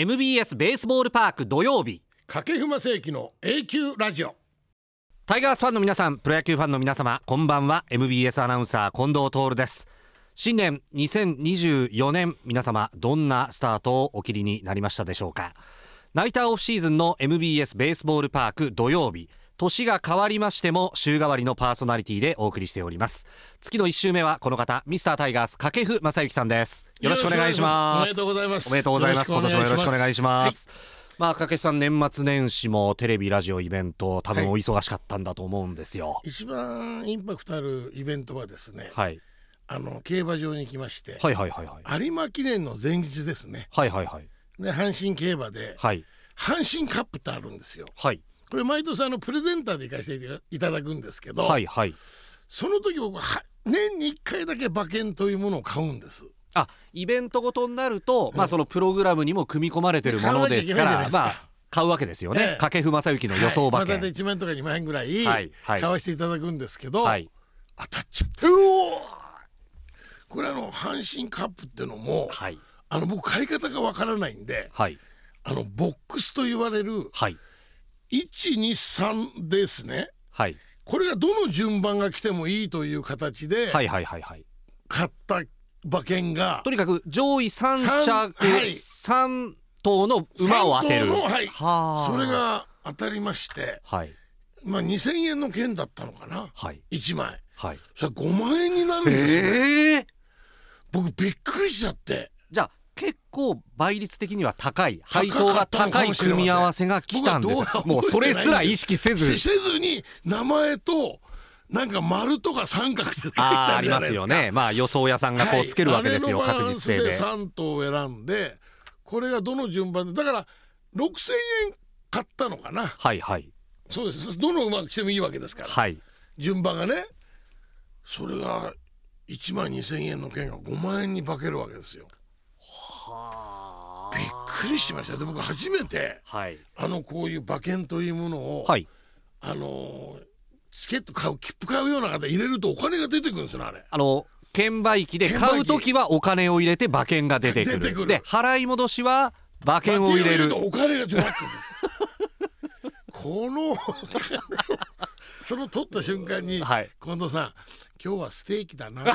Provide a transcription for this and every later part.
MBS ベースボールパーク土曜日。掛布正幸の A 級ラジオ。タイガースファンの皆さんプロ野球ファンの皆様こんばんは。MBS アナウンサー近藤徹です。新年2024年皆様どんなスタートをお切りになりましたでしょうか。ナイターオフシーズンの MBS ベースボールパーク土曜日年が変わりましても週替わりのパーソナリティでお送りしております。月の1週目はこの方ミスタータイガース掛布正幸さんです。よろしくお願いします。おめでとうございます。おめでとうございます。今年もよろしくお願いします、はい。まあ掛布さん年末年始もテレビラジオイベント多分お忙しかったんだと思うんですよ。一番インパクトあるイベントはですね、はい、あの競馬場に行きまして、はいはいはいはい。有馬記念の前日ですね。はいはいはい。で阪神競馬ではい。阪神カップってあるんですよ。はいこれ毎年あのプレゼンターで行かせていただくんですけど、はいはい。その時僕は年に1回だけ馬券というものを買うんです。あイベントごとになると、まあそのプログラムにも組み込まれてるものですから買うわけですよね、ええ。掛布正幸の予想馬はい。まあ、券、大体1万円とか2万円ぐらい買わせていただくんですけど、はい。当たっちゃったこれあの阪神カップってのもはい。あの僕買い方がわからないんではい。あのボックスと言われるはい123ですね。はい。これがどの順番が来てもいいという形ではいはいはいはい。買った馬券が。とにかく上位3着、三はい。3頭の馬を当てる。はい。はあ。それが当たりましてはい。まあ2,000円の券だったのかな。はい。1枚。はい。それ5万円になるんですよ、ええ僕びっくりしちゃって。じゃあ結構倍率的には高い配当が高い組み合わせが来たんです。もうそれすら意識せず。せせずに名前となんか丸とか三角って書いてありますよねまあ予想屋さんがこうつけるわけですよ、はい確実性で3頭を選んでこれがどの順番でだから6,000円買ったのかなはいはいそうですどの馬が来てもいいわけですからはい順番がねそれが1万2,000円の券が5万円に化けるわけですよびっくりしました。で僕初めてはい。あのこういう馬券というものを、はい。あのーチケット買う切符買うような方入れるとお金が出てくるんですよねあれ。あの券売機で買うときはお金を入れて馬券が出てくる。で払い戻しは馬券を入れる。とお金が この その取った瞬間に、はい。近藤さん今日はステーキだな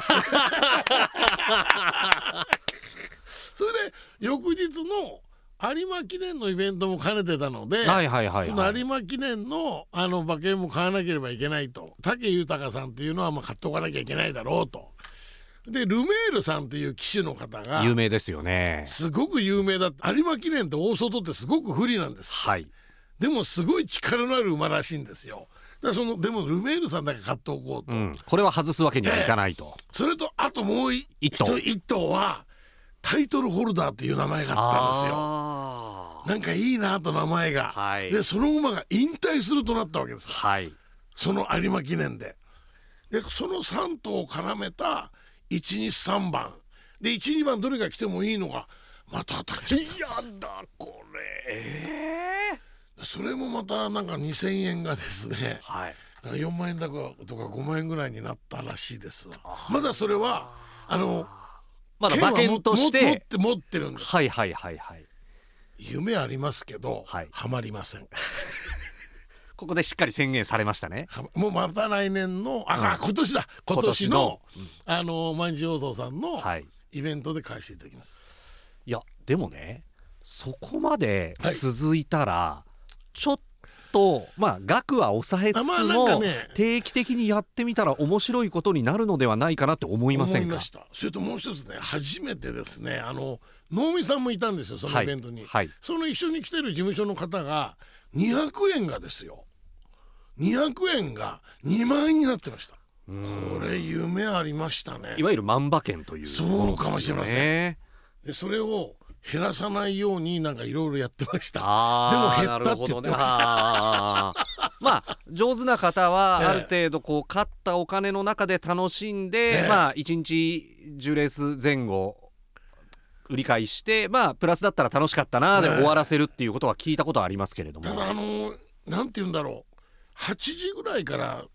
それで翌日の有馬記念のイベントも兼ねてたので、はいはいはいそのはい有馬記念のあの馬券も買わなければいけないと。武豊さんっていうのはまあ買っておかなきゃいけないだろうと。でルメールさんっていう騎手の方が有名ですよね。すごく有名だ有馬記念って大外ってすごく不利なんです。はい。でもすごい力のある馬らしいんですよ。だそのでもルメールさんだけ買っておこうと、うん、これは外すわけにはいかないと、それとあともう一一頭一頭はタイトルホルダーっていう名前があったんですよ。あなんかいいなと名前が、はい。でその馬が引退するとなったわけですよ。はい。その有馬記念で。でその3頭を絡めた123番。で12番どれが来てもいいのがまた当たっちゃっやだこれ。えたそれもまたなんか2,000円がですねはい。だから4万円だかとか5万円ぐらいになったらしいですわ。まだそれはあのまだ馬券とし券はも持てって持ってるんです。はいはいはいはい。夢ありますけど、はい。はまりません。ここでしっかり宣言されましたね。はもうまた来年のあ、あ今年だ。今年のあの毎日放送さんのはい。イベントで返していただきます、いやでもねそこまではい。続いたら、ちょっとまあ額は抑えつつも、かね。定期的にやってみたら面白いことになるのではないかなって思いませんか？思いました。それともう一つね初めてですね。あの能見さんもいたんですよそのイベントに、はいその一緒に来てる事務所の方が200円がですよ。200円が2万円になってました。これ夢ありましたね。いわゆる万馬券というそうかもしれません。ねでそれを減らさないようになんかいろいろやってました。でも減ったって言ってました。まあ上手な方はええある程度こう勝ったお金の中で楽しんで、ええ。まあ1日10レース前後売り買いしてまあプラスだったら楽しかったなでえ。え終わらせるっていうことは聞いたことはありますけれども、ただあのなんて言うんだろう。8時ぐらいから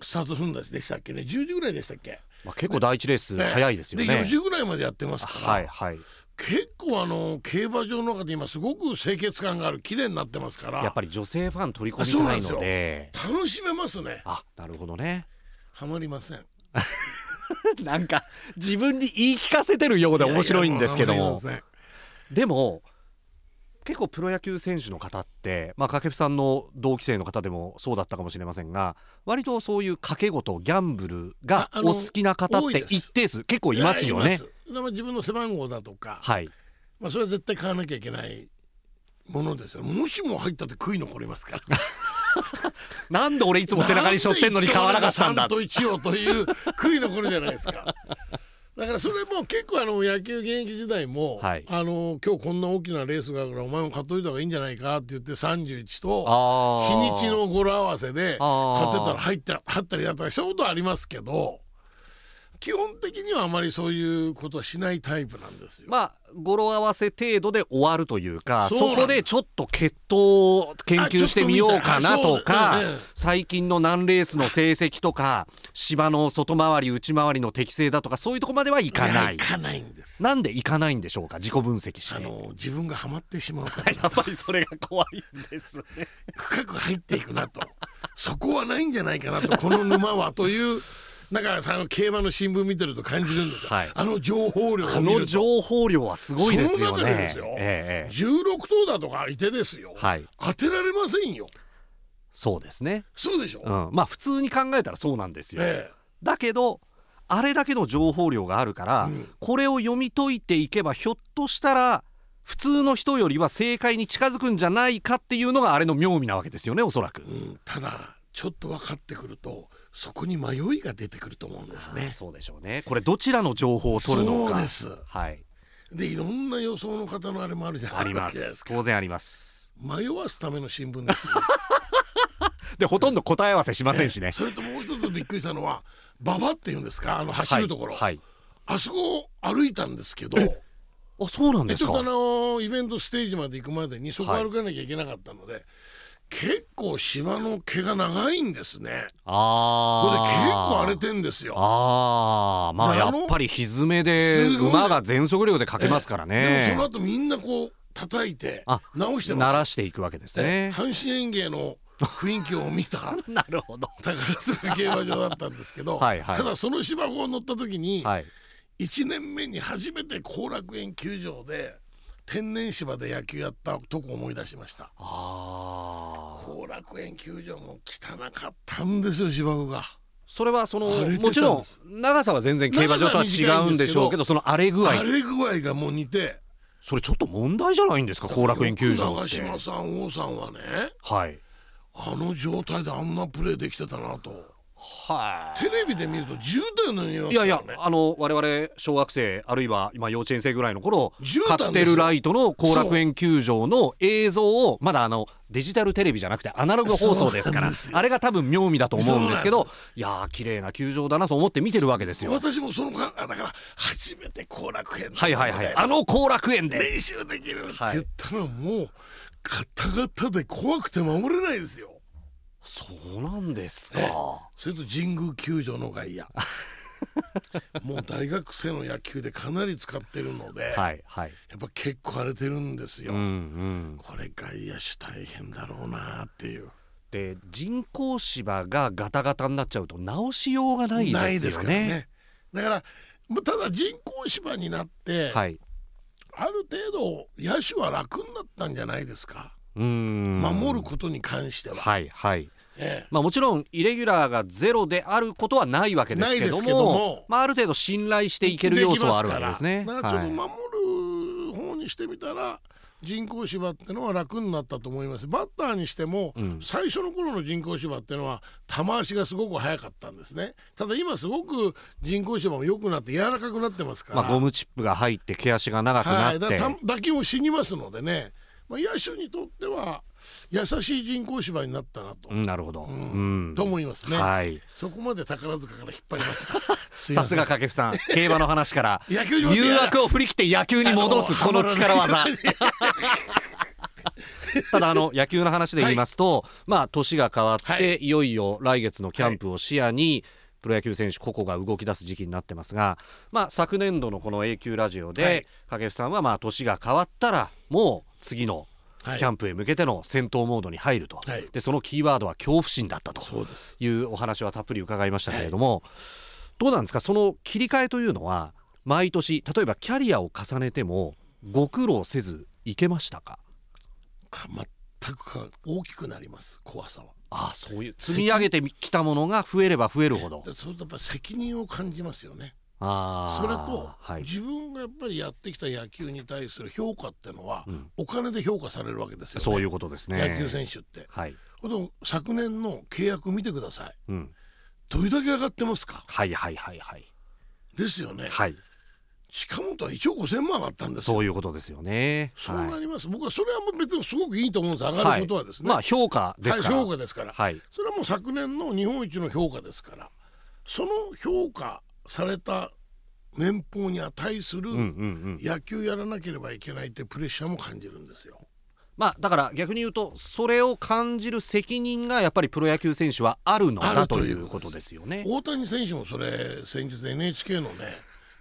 スタートするんでしたっけね。10時ぐらいでしたっけ。まあ、結構第一レースええ。早いですよね。で4時ぐらいまでやってますから、はいはい結構あの競馬場の中で今すごく清潔感がある綺麗になってますから。やっぱり女性ファン取り込みたいので。楽しめますね。あなるほどね。ハマりません。なんか自分に言い聞かせてるようで面白いんですけども。でも結構プロ野球選手の方ってまあ掛布さんの同期生の方でもそうだったかもしれませんが割とそういう賭け事ギャンブルがお好きな方って一定数結構いますよね。自分の背番号だとか、はい、まあ、それは絶対買わなきゃいけないものですよ。もしも入ったって悔い残りますから。なんで俺いつも背中に背負ってんのに買わなかったんだ。3と1をという悔い残るじゃないですか。だからそれも結構あの野球現役時代も、はい、あの今日こんな大きなレースがあるからお前も買っといた方がいいんじゃないかって言って31と日にちの語呂合わせで買ってたら入って入ったりだったりしたことありますけど基本的にはあまりそういうことはしないタイプなんですよ。まあ語呂合わせ程度で終わるというかそこでちょっと血統を研究してみようかなとか、ね、最近の何レースの成績とか芝の外回り内回りの適正だとかそういうとこまではいかない。いかないんですなんでいかないんでしょうか自己分析して。あの自分がハマってしまうから やっぱりそれが怖いんですね。深く入っていくなとそこはないんじゃないかなとこの沼はという。だからさ競馬の新聞見てると感じるんですよ、はい、あの情報量あの情報量はすごいですよね。ですよ、ええ、16頭だとかいてですよ、はい、当てられませんよ。そうですね。そうでしょ、うん、まあ普通に考えたらそうなんですよ、ええ、だけどあれだけの情報量があるから、うん、これを読み解いていけばひょっとしたら普通の人よりは正解に近づくんじゃないかっていうのがあれの妙味なわけですよねおそらく、うん、ただちょっと分かってくるとそこに迷いが出てくると思うんですね。そうでしょうね。これどちらの情報を取るのか。そうです。はい。でいろんな予想の方のあれもあるじゃないですか。当然あります。迷わすための新聞です、ね。でほとんど答え合わせしませんしね。それともう一つびっくりしたのは馬場っていうんですか？あの走るところ。はい。はい、あそこ歩いたんですけど。あそうなんですか？ちょっとあのイベントステージまで行くまでにそこ歩かなきゃいけなかったので。はい結構芝の毛が長いんですね。あこれ結構荒れてんですよ。ああまあやっぱり歪めで馬が全速力でかけますからね。でもその後みんなこう叩いて直して鳴らしていくわけですね。阪神園芸の雰囲気を見た。なるほど。宝塚競馬場だったんですけどはい、ただその芝生を乗った時に、はい、1年目に初めて後楽園球場で天然芝で野球やったとこ思い出しました。後楽園球場も汚かったんですよ芝生が。それはそのもちろん長さは全然競馬場とは違うんでしょうけどその荒れ具合。荒れ具合がもう似て。それちょっと問題じゃないんですか後楽園球場長嶋さん王さんはね。はい。あの状態であんなプレーできてたなとはい、テレビで見ると10代のよういやいやあの我々小学生あるいは今幼稚園生ぐらいの頃カクテルライトの後楽園球場の映像をまだあのデジタルテレビじゃなくてアナログ放送ですからあれが多分妙味だと思うんですけどいやー綺麗な球場だなと思って見てるわけですよ。私もそのだから初めて後楽園はいはいはい。あの後楽園で。練習できるって言ったらもうガタガタで怖くて守れないですよそうなんですか。それと神宮球場の外野。もう大学生の野球でかなり使ってるので、はいはい、やっぱ結構荒れてるんですよ、うんうん、これ外野手大変だろうなっていう。で人工芝がガタガタになっちゃうと直しようがないですよね、ね、だからただ人工芝になって、はい、ある程度野手は楽になったんじゃないですか守ることに関しては。はいはい。ええ、まあ、もちろんイレギュラーがゼロであることはないわけですけどもまあ、ある程度信頼していける要素はあるわけですね。だからちょっと守る方にしてみたら、はい、人工芝ってのは楽になったと思います。バッターにしても、うん、最初の頃の人工芝ってのは球足がすごく速かったんですね。ただ今すごく人工芝も良くなって柔らかくなってますから、まあ、ゴムチップが入って毛足が長くなって、はい、打球も死にますのでねまあ、野手にとっては優しい人工芝になったなと、うん、なるほど、うん、と思いますね、はい、そこまで宝塚から引っ張りました さすが掛布さん。競馬の話から。誘惑を振り切って野球に戻すこの力技。ただあの野球の話で言いますと、はい、まあ年が変わって、はい、いよいよ来月のキャンプを視野に、プロ野球選手個々が動き出す時期になってますが、まあ、昨年度のこの A 級ラジオで、はい、掛布さんはまあ年が変わったらもう次のキャンプへ向けての戦闘モードに入ると、はい、でそのキーワードは恐怖心だったと。いうお話はたっぷり伺いましたけれども、はい、どうなんですか？その切り替えというのは毎年例えばキャリアを重ねてもご苦労せずいけましたか？全く大きくなります怖さは。ああそういう積み上げてきたものが増えれば増えるほど。そうやっぱ責任を感じますよね。あそれと、はい、自分がやっぱりやってきた野球に対する評価っていうのは、うん、お金で評価されるわけですよね。そういうことですね。野球選手って、はい、昨年の契約見てください、うん、どれだけ上がってますか？はいはいはいはい。ですよね。はい。近本は1億5000万上がったんですそういうことですよね。そうなります、はい、僕はそれはもう別にすごくいいと思うんです上がることはですね。はい、まあ評価ですから、はい、評価ですから、はい、それはもう昨年の日本一の評価ですから。その評価された年俸に値する野球やらなければいけないってプレッシャーも感じるんですよ。まあ、だから逆に言うとそれを感じる責任がやっぱりプロ野球選手はあるのだということですよね。大谷選手もそれ先日 NHK のね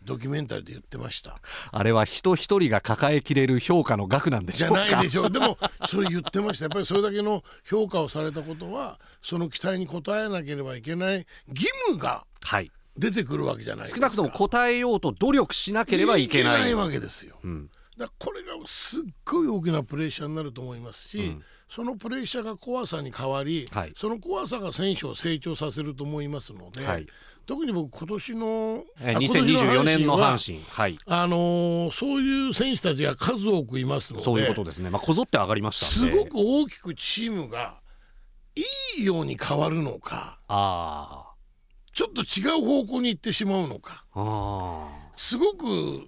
ドキュメンタリーで言ってました。あれは人一人が抱えきれる評価の額なんでしょうか。じゃないでしょう。でもそれ言ってました。やっぱりそれだけの評価をされたことはその期待に応えなければいけない義務が出てくるわけじゃない少なくとも応えようと努力しなければいけない。わけですよ、うん、だこれがすっごい大きなプレッシャーになると思いますし、うん。そのプレッシャーが怖さに変わり、はい、その怖さが選手を成長させると思いますので、はい、特に僕今年の2024年の阪神。はい、あのー、そういう選手たちが数多くいますのでそういうことですね、まあ、こぞって上がりましたすごく大きくチームがいいように変わるのかあちょっと違う方向に行ってしまうのか。あすごく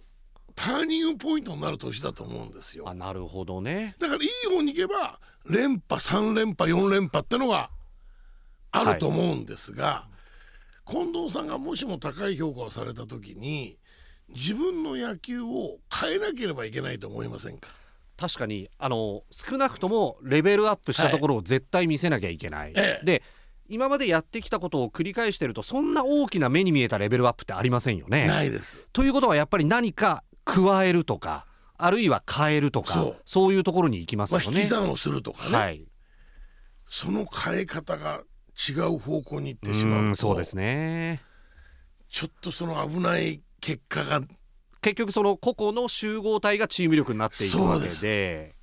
ターニングポイントになる年だと思うんですよ。あなるほどね。だからいい方に行けば連覇3連覇4連覇ってのがあると思うんですが、はい、近藤さんがもしも高い評価をされた時に自分の野球を変えなければいけないと思いませんか？確かにあの少なくともレベルアップしたところを絶対見せなきゃいけない。はい、で今までやってきたことを繰り返してるとそんな大きな目に見えたレベルアップってありませんよね。ないです。ということはやっぱり何か加えるとかあるいは変えるとかそう。いうところに行きますよね。まあ、引き算をするとかね、はい、その変え方が違う方向に行ってしまうとそうですね。ちょっとその危ない結果が結局その個々の集合体がチーム力になっていくわけで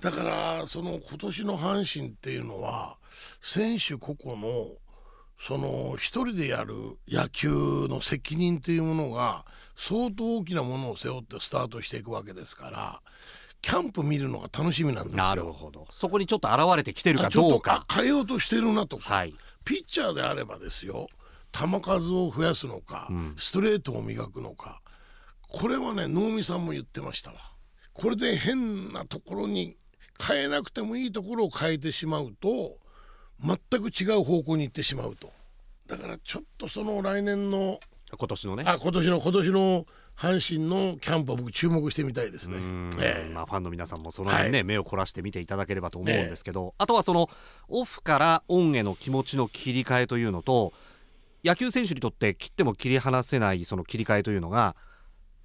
だからその今年の阪神っていうのは選手個々のその一人でやる野球の責任というものが相当大きなものを背負ってスタートしていくわけですからキャンプ見るのが楽しみなんですよ。なるほど。そこにちょっと現れてきてるかどうか。変えようとしてるなとか、はい、ピッチャーであればですよ球数を増やすのか、うん、ストレートを磨くのかこれはね能見さんも言ってましたわ。これで変なところに変えなくてもいいところを変えてしまうと全く違う方向に行ってしまうと。だからちょっとその来年の今年のね。あ今年の今年の阪神のキャンプは僕注目してみたいですね、えー、まあ、ファンの皆さんもその辺ね、はい、目を凝らして見ていただければと思うんですけど、あとはそのオフからオンへの気持ちの切り替えというのと野球選手にとって切っても切り離せないその切り替えというのが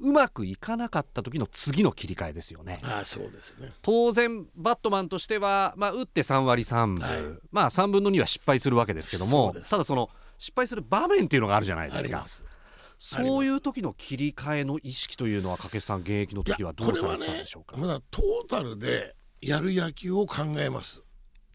うまくいかなかった時の次の切り替えですよね。あそうですね。当然バットマンとしては、まあ、打って3割3分、はい、まあ3分の2は失敗するわけですけどもただその失敗する場面っていうのがあるじゃないですか。そういう時の切り替えの意識というのは掛布さん現役の時はどうされてたんでしょうか、ね、まだトータルでやる野球を考えます。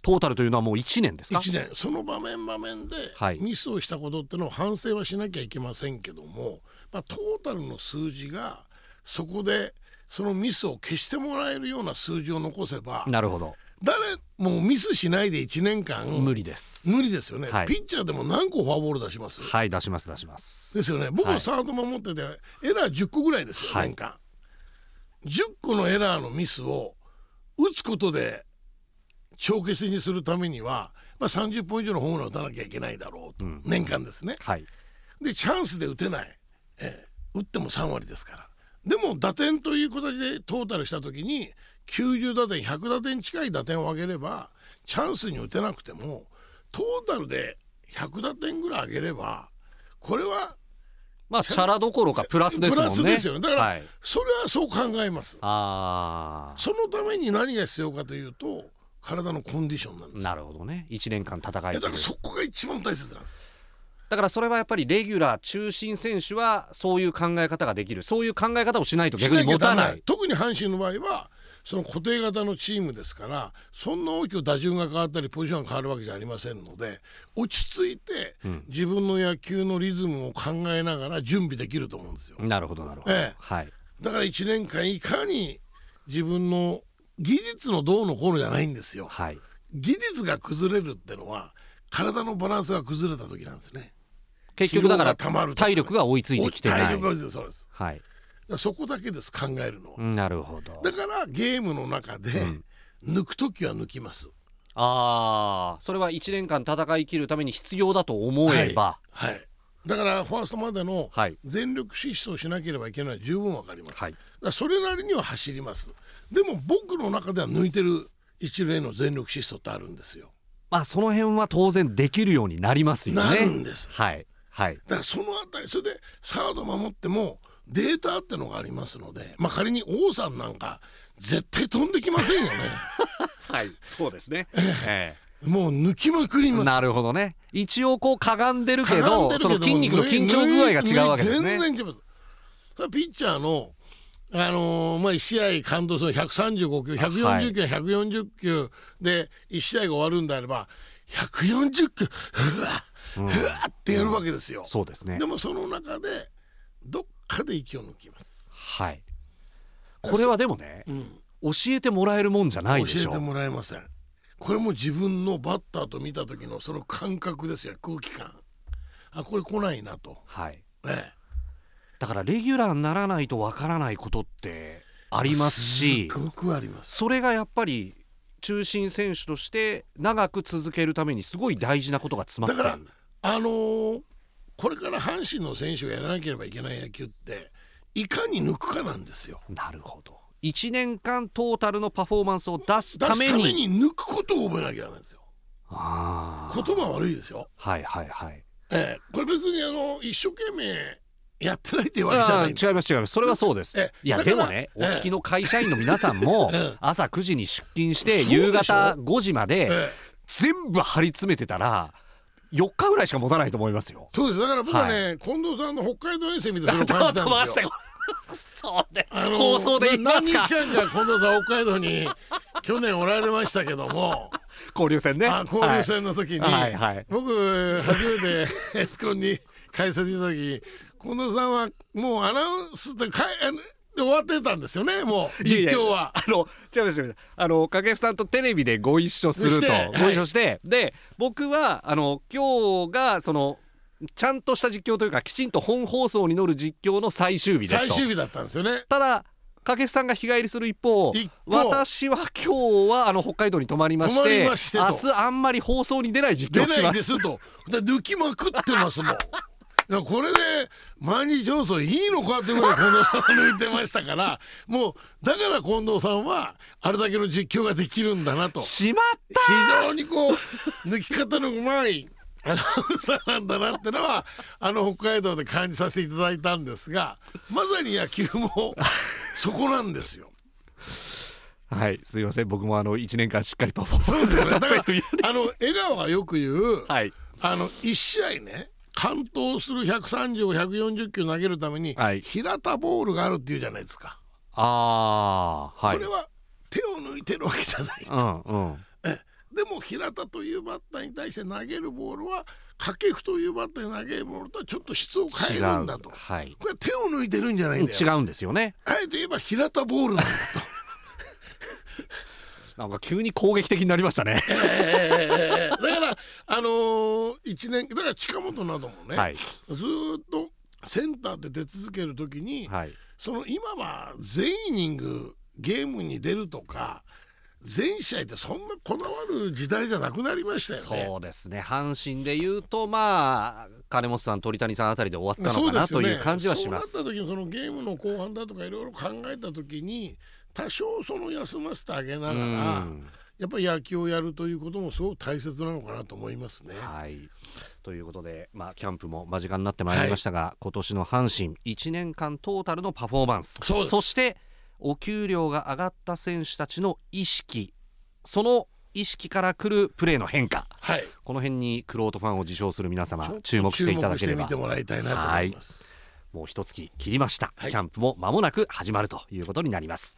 トータルというのはもう1年ですか？1年。その場面場面でミスをしたことってのを反省はしなきゃいけませんけども、まあ、トータルの数字がそこでそのミスを消してもらえるような数字を残せばなるほど。誰もうミスしないで1年間無理です。無理ですよね、はい、ピッチャーでも何個フォアボール出します？はい出します出します。ですよね。僕はサード守ってて、はい、エラー10個ぐらいですよ、はい、年間。10個のエラーのミスを打つことで帳消しにするためには、まあ、30本以上のホームラン打たなきゃいけないだろうと、うん、年間ですね、はい、でチャンスで打てない、えー、打っても3割ですからでも打点という形でトータルした時に90打点100打点近い打点を上げればチャンスに打てなくてもトータルで100打点ぐらい上げればこれはまあチャラどころかプラスですもんね。プラスですよね。だから、はい、それはそう考えます。ああ。そのために何が必要かというと体のコンディションなんです。なるほどね。一年間戦いだからそこが一番大切なんです。だからそれはやっぱりレギュラー中心選手はそういう考え方ができる。そういう考え方をしないと逆に持たない。特に阪神の場合はその固定型のチームですからそんな大きく打順が変わったりポジションが変わるわけじゃありませんので落ち着いて自分の野球のリズムを考えながら準備できると思うんですよ。なるほどなるほど、ええ、はい、だから1年間いかに自分の技術のどうのこうのじゃないんですよ。はい、技術が崩れるってのは体のバランスが崩れた時なんですね。結局だから体力が追いついてきてない。体力がそうです。はい。そこだけです考えるのは。なるほど。だからゲームの中で、抜く時は抜きます。ああ、それは1年間戦い切るために必要だと思えば。はい、はいだからファーストまでの全力疾走しなければいけない十分わかります、はい、だそれなりには走りますでも僕の中では抜いてる一塁への全力疾走ってあるんですよまあその辺は当然できるようになりますよねなるんですはいはい、だからそのあたりそれでサード守ってもデータってのがありますので、まあ、仮に王さんなんか絶対飛んできませんよね。はいそうですね、ええ、もう抜きまくります。なるほどね。一応こうかがんでるけどその筋肉の緊張具合が違うわけですね。全然違います。ピッチャーのあのー、まあ、1試合感動する135球140球、はい、140球で1試合が終わるんであれば140球うわふわってやるわけですよ、そうですね。でもその中でどっかで息を抜きます。はい。これはでもね、うん、教えてもらえるもんじゃないでしょ。教えてもらえません。これも自分のバッターと見た時のその感覚ですよ。空気感。あこれ来ないなと。はい、ええ、だからレギュラーにならないとわからないことってありますしすごくあります。それがやっぱり中心選手として長く続けるためにすごい大事なことが詰まってる。だからあのー、これから阪神の選手がやらなければいけない野球っていかに抜くかなんですよ。なるほど。1年間トータルのパフォーマンスを出すために。に抜くことを覚えなきゃないんですよ。あ言葉悪いですよ。はいはいはい。ええ、これ別にあの一生懸命やってないっていうわけじゃない違います違います。それはそうです。いやでもねお聞きの会社員の皆さんも 朝9時に出勤して夕方5時まで全部張り詰めてたら4日ぐらいしか持たないと思いますよ。そうです。だから僕はね、はい、近藤さんの北海道遠征みたいな感じなんですよ。そうね、あの放送で言いますか何日間か近藤さん北海道に 去年おられましたけども。交流戦ね。交流戦の時に、はい。はい、僕初めて エスコンに解説した時近藤さんはもうアナウンスってか終わってたんですよねもう実況は。あの違うすよ。あの掛布さんとテレビでご一緒すると。ご一緒して、はい、で僕はあの今日がそのちゃんとした実況というかきちんと本放送に乗る実況の最終日です最終日だったんですよね。ただ掛布さんが日帰りする一方私は今日はあの北海道に泊まりまして明日あんまり放送に出ない実況します。出ないですと。抜きまくってますもん これで毎日放送いいのかってぐらい近藤さん抜いてましたからもうだから近藤さんはあれだけの実況ができるんだなと。しまった非常にこう抜き方のうまいアナウンサーなんだなってのはあの北海道で感じさせていただいたんですがまさに野球もそこなんですよ。はい、すいません。僕もあの1年間しっかりパフォーマンスが出せるあの江川がよく言う、はい、あの1試合ね完投する130140球投げるために、はい、平田ボールがあるっていうじゃないですか。あはい、これは手を抜いてるわけじゃないと。うんうん、えでも平田というバッターに対して投げるボールは掛布というバッターに投げるボールとはちょっと質を変えるんだと、はい、これは手を抜いてるんじゃないんだよ。違うんですよね。あえて言えば平田ボールなんだと。なんか急に攻撃的になりましたね、えー、あのー、1年だから近本などもね、はい、ずっとセンターで出続ける時に、はい、その今は全イニングゲームに出るとか全試合ってそんなこだわる時代じゃなくなりましたよね。そうですね。阪神でいうとまあ金本さん鳥谷さんあたりで終わったのかな、ね、という感じはします。そうなった時にそのゲームの後半だとかいろいろ考えた時に多少その休ませてあげながら、やっぱり野球をやるということもすごく大切なのかなと思いますね。はい。ということで、まあ、キャンプも間近になってまいりましたが、はい、今年の阪神1年間トータルのパフォーマンス。そしてお給料が上がった選手たちの意識。その意識からくるプレーの変化、はい、この辺にクロートファンを自称する皆様注目していただければ。見てもらいたいなと思います、もう一月切りました、はい、キャンプも間もなく始まるということになります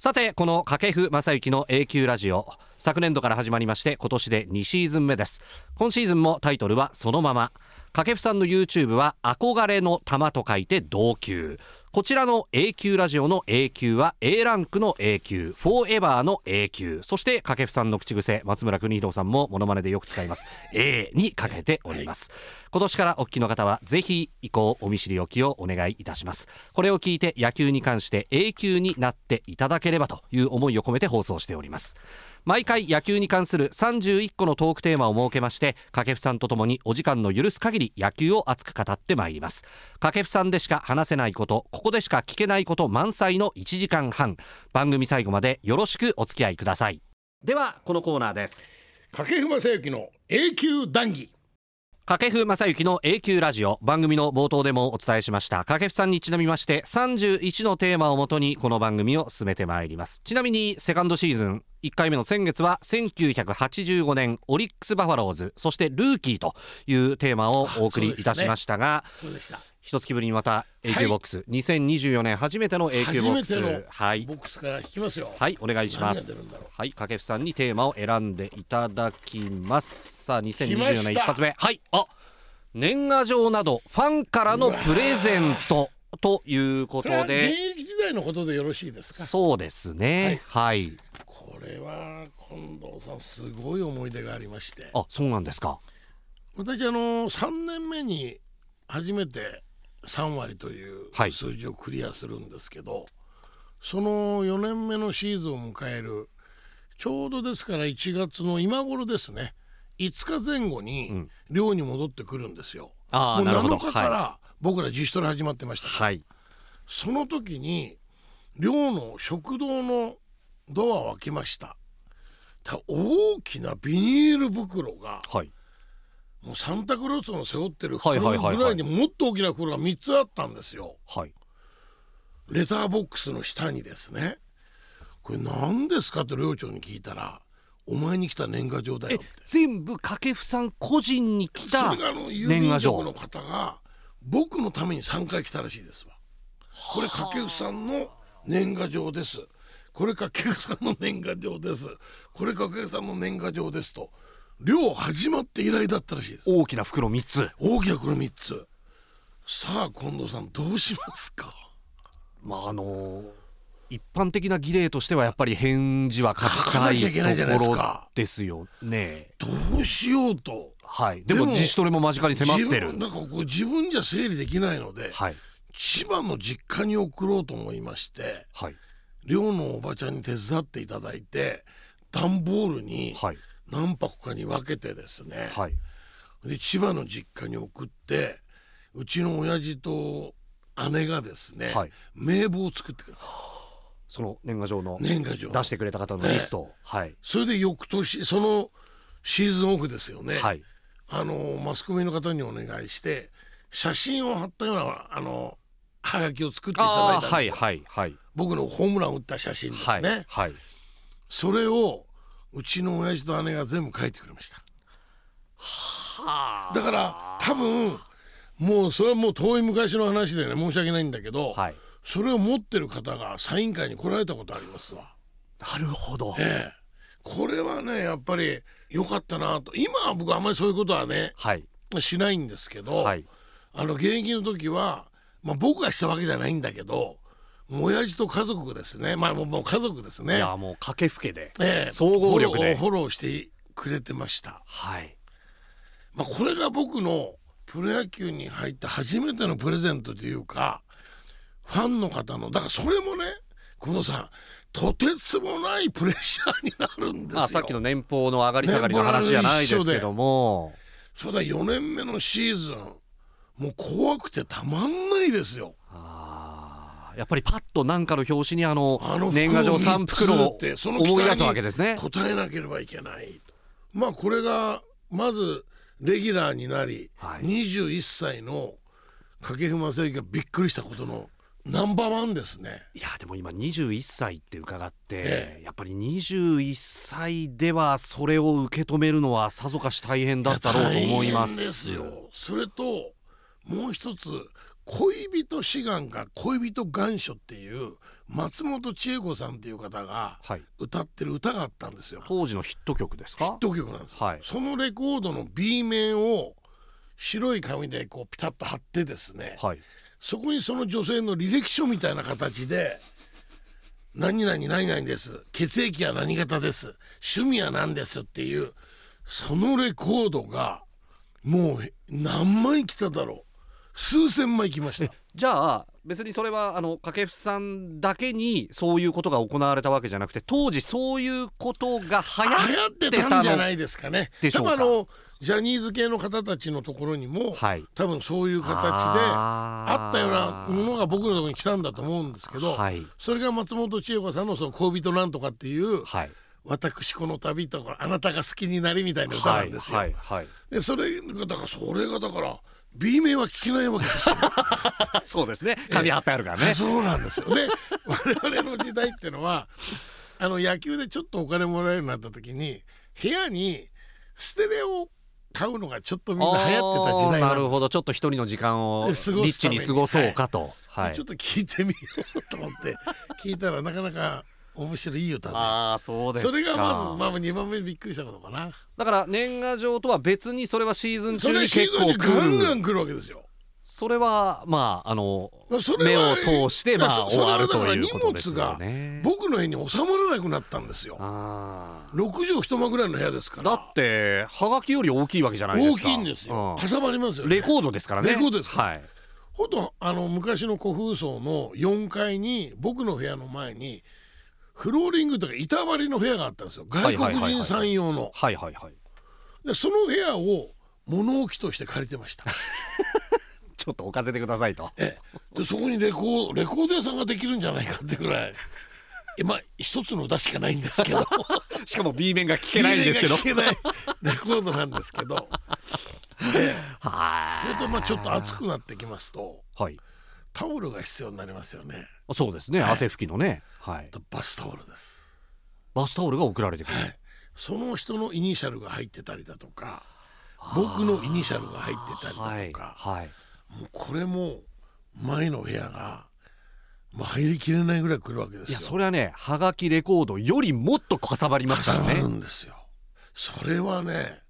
さてこの掛布正幸の A 級ラジオ昨年度から始まりまして今年で2シーズン目です。今シーズンもタイトルはそのまま。掛布さんの YouTube は憧れの玉と書いて同級。こちらの A 級ラジオの A 級は A ランクの A 級フォーエバーの A 級そして掛布さんの口癖松村邦弘さんもモノマネでよく使います。A にかけております、はい、今年からお聞きの方はぜひ以降お見知りおきをお願いいたします。これを聞いて野球に関して A 級になっていただければという思いを込めて放送しております毎回野球に関する31個のトークテーマを設けまして掛布さんとともにお時間の許す限り野球を熱く語ってまいります。掛布さんでしか話せないことここでしか聞けないこと満載の1時間半。番組最後までよろしくお付き合いください。ではこのコーナーです。掛布正幸の永久談義。掛布正幸の A 級ラジオ。番組の冒頭でもお伝えしました。掛布さんにちなみまして31のテーマをもとにこの番組を進めてまいります。ちなみにセカンドシーズン1回目の先月は1985年オリックス・バファローズそしてルーキーというテーマをお送りいたしましたが一月ぶりにまた A 級ボックス、はい、2024年初めての A 級ボックス。はい。ボックスから引きますよ。はいお願いします。はい掛布さんにテーマを選んでいただきます。さあ2024年一発目。はい。あ年賀状などファンからのプレゼント。ということで。現役時代のことでよろしいですか？そうですね。はい、はい、これは近藤さんすごい思い出がありまして。あそうなんですか。私あの3年目に初めて3割という数字をクリアするんですけど、はい、その4年目のシーズンを迎えるちょうどですから1月の今頃ですね。5日前後に寮に戻ってくるんですよ。うん、もう7日から僕ら自主トレ始まってましたから、はい、その時に寮の食堂のドアを開けました大きなビニール袋が、はい、もうサンタクロースの背負ってる袋ぐらいにもっと大きな袋が3つあったんですよ。はい、レターボックスの下にですね。これ何ですかと寮長に聞いたら「お前に来た年賀状だよ」って。全部掛布さん個人に来た年賀状の方が僕のために3回来たらしいですわ。これ掛布さんの年賀状です。これ掛布さんの年賀状です。これ掛布さんの年賀状ですと漁始まって以来だったらしいです。大きな袋3つ。大きな袋3つ。さあ近藤さんどうしますか？まああのー、一般的な儀礼としてはやっぱり返事は書きたいところですよね。どうしようと。はい。でも自主トレも間近に迫ってる。なんかこう自分じゃ整理できないので、はい、千葉の実家に送ろうと思いまして、はい、寮のおばちゃんに手伝っていただいて段ボールに、はい何泊かに分けてですね、はい、で千葉の実家に送ってうちの親父と姉がですね、はい、名簿を作ってくれた。その年賀状の年賀状。出してくれた方のリスト、はい、それで翌年そのシーズンオフですよね、はい、あのマスコミの方にお願いして写真を貼ったようなあのはがきを作っていただいたんですよ、はいはいはい、僕のホームラン打った写真ですね、はいはい、それをうちの親父と姉が全部書いてくれました。だから多分もうそれはもう遠い昔の話でね申し訳ないんだけど、はい、それを持ってる方がサイン会に来られたことありますわ。なるほど、ええ、これはねやっぱり良かったなと。今は僕あんまりそういうことはね、はい、しないんですけど、はい、あの現役の時は、まあ、僕がしたわけじゃないんだけど親父と家族ですね。まあもう家族ですね。いやもう駆けで、えー、総合力で。フォローしてくれてました。はい。まあこれが僕のプロ野球に入った初めてのプレゼントというかファンの方のだからそれもね近藤さんとてつもないプレッシャーになるんですよ。さっきの年俸の上がり下がりの話じゃないですけども。そうだ4年目のシーズンもう怖くてたまんないですよやっぱりパッと何かの表紙にあの年賀状3袋を思い出すわけですね。答えなければいけないまあこれがまずレギュラーになり、はい、21歳の掛布正幸がびっくりしたことのナンバーワンですね。いやでも今21歳って伺って、ええ、やっぱり21歳ではそれを受け止めるのはさぞかし大変だったろうと思いますですよ。それともう一つ恋人志願か恋人願書っていう松本千恵子さんっていう方が歌ってる歌があったんですよ、はい、当時のヒット曲ですか？ヒット曲なんですはい、そのレコードの B 面を白い紙でこうピタッと貼ってですね、はい、そこにその女性の履歴書みたいな形で「何々何々です血液は何型です趣味は何です」っていうそのレコードがもう何枚来ただろう数千枚来ました。じゃあ別にそれはあの掛布さんだけにそういうことが行われたわけじゃなくて当時そういうことが流行ってたんじゃないですかね。でしょうか？あのジャニーズ系の方たちのところにも、はい、多分そういう形であったようなものが僕のところに来たんだと思うんですけど、はい、それが松本千恵子さんのその恋人なんとかっていう、はい、私この旅とかあなたが好きになりみたいな歌なんですよ。でそれがだからそれがだから B 面は聞けないわけですよ。そうですね。紙貼ってあるからね。そうなんですよ。で 我々の時代っていうのはあの野球でちょっとお金もらえるようになった時に部屋にステレオ買うのがちょっとみんな流行ってた時代なるほど。ちょっと一人の時間をリッチに過ごそうかと、はい。はい、ちょっと聞いてみようと思って聞いたらなかなか面白いいい歌でああそうですそれがまず、まあ、2番目にびっくりしたことかな。だから年賀状とは別にそれはシーズン中に結構ガンガン来るわけですよ。それはまああの目を通してまあ終わるということですよね。僕の部屋に収まらなくなったんですよ。6畳一間ぐらいの部屋ですから。だってはがきより大きいわけじゃないですか。大きいんですよ、かさばりますよ、ね、レコードですからね。レコードです。はい。ほとあの昔の古風荘の4階に僕の部屋の前にフローリングとか板張りの部屋があったんですよ。外国人さん用の。はいはいはい。でその部屋を物置として借りてました。ちょっと置かせてくださいと。えでそこにレコーレコード屋さんができるんじゃないかってぐらい。今一つの歌しかないんですけど。しかも B 面が聴けないんですけど。聴けない。レコードなんですけど。で それとまあちょっと暑くなってきますと、はい、タオルが必要になりますよね。そうですね、はい、汗拭きのね、はい、バスタオルです。バスタオルが送られてくる、はい、その人のイニシャルが入ってたりだとか僕のイニシャルが入ってたりだとか、はい、もうこれも前の部屋がまあ、入りきれないぐらい来るわけですいやそれはねはがきレコードよりもっとかさばりますからね。るんですよ。それはね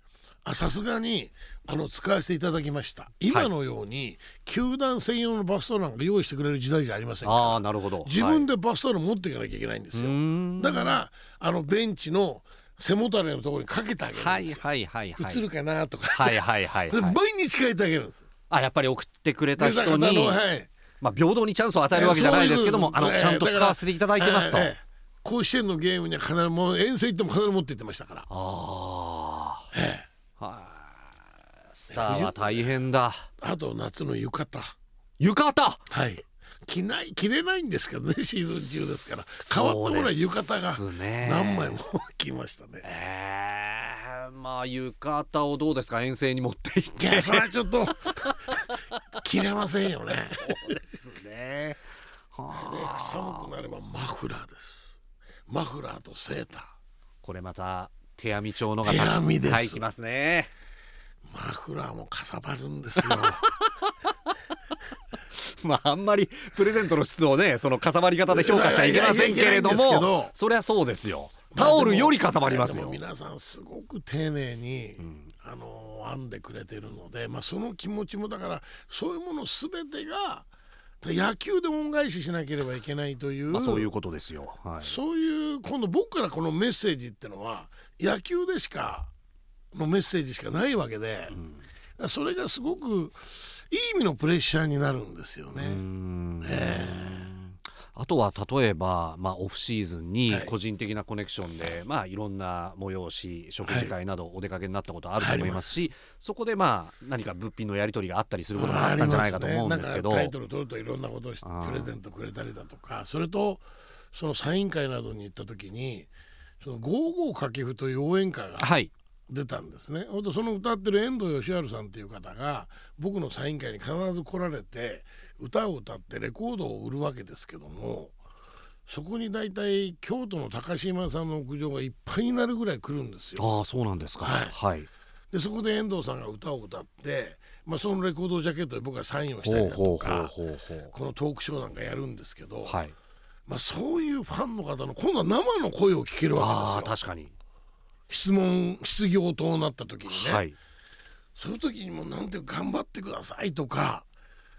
さすがにあの使わせていただきました。今のように、球団専用のバスタオルなんか用意してくれる時代じゃありませんからあなるほど。自分でバスタオル持っていかなきゃいけないんですよ、はい、だからあのベンチの背もたれのところにかけてあげるんですよ、はいはいはい、映るかなとか、はいはいはい、はい、毎日変えてあげるんですあやっぱり送ってくれた人に、はい。まあ、平等にチャンスを与えるわけじゃないですけどもあのちゃんと使わせていただいてますと。甲子園のゲームには必ずもう遠征行っても必ず持って行ってましたから。ああ。ええ。はい。スターは大変だ。あと夏の浴衣。浴衣？はい。着ない着れないんですけどね シーズン中ですから。変わったものは浴衣が何枚も着ましたね。えー、まあ浴衣をどうですか？遠征に持っていって。それはちょっと 着れませんよね。そうですね。は寒くなればマフラーです。マフラーとセーター。これまた手編み調のが手編みです。はいきますねマフラーもかさばるんですよ。まああんまりプレゼントの質をねそのかさばり方で評価しちゃいけませんけれどもそりゃそうですよタオルよりかさばりますよ皆さんすごく丁寧に、うん、あの編んでくれてるので、まあ、その気持ちもだからそういうもの全てが野球で恩返ししなければいけないという、まあ、そういうことですよ、はい、そういう今度僕からこのメッセージってのは野球でしかのメッセージしかないわけで、うん、それがすごくいい意味のプレッシャーになるんですよね。えあとは例えば、まあ、オフシーズンに個人的なコネクションで、はい。まあ、いろんな催し食事会などお出かけになったことあると思いますし、はい、そこで、まあ、何か物品のやり取りがあったりすることもあったんじゃないかと思うんですけど、ね、タイトル取るといろんなことをプレゼントくれたりだとかそれとそのサイン会などに行った時にその55掛布という応援歌が出たんですね。その歌ってる遠藤義治さんっていう方が僕のサイン会に必ず来られて歌を歌ってレコードを売るわけですけどもそこに大体京都の高島さんの屋上がいっぱいになるぐらい来るんですよ。ああそうなんですか、はい、はい、でそこで遠藤さんが歌を歌って、まあ、そのレコードジャケットで僕がサインをしたりだとかこのトークショーなんかやるんですけど、はい、まあ、そういうファンの方の今度は生の声を聞けるわけですよ。確かに質問質疑応答になった時にね、はい、そういう時にもなんて頑張ってくださいとか、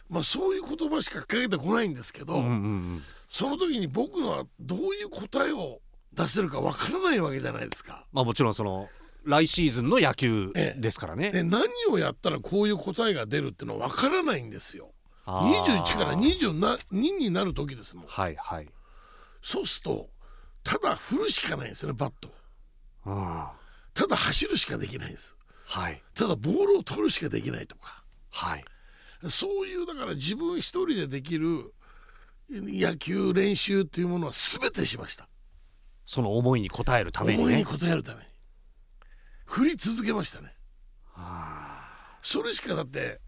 まあ、そういう言葉しかかけてこないんですけど、うんうんうん、その時に僕のはどういう答えを出せるかわからないわけじゃないですか。まあ、もちろんその来シーズンの野球ですからね。で何をやったらこういう答えが出るっていうのはわからないんですよ。21から22になる時ですもん。はいはい。そうするとただ振るしかないんですよねバット。ただ走るしかできないんです、はい、ただボールを取るしかできないとか、はい、そういうだから自分一人でできる野球練習っていうものは全てしました。その思いに応えるために、ね、思いに応えるために。振り続けましたね。それしかだって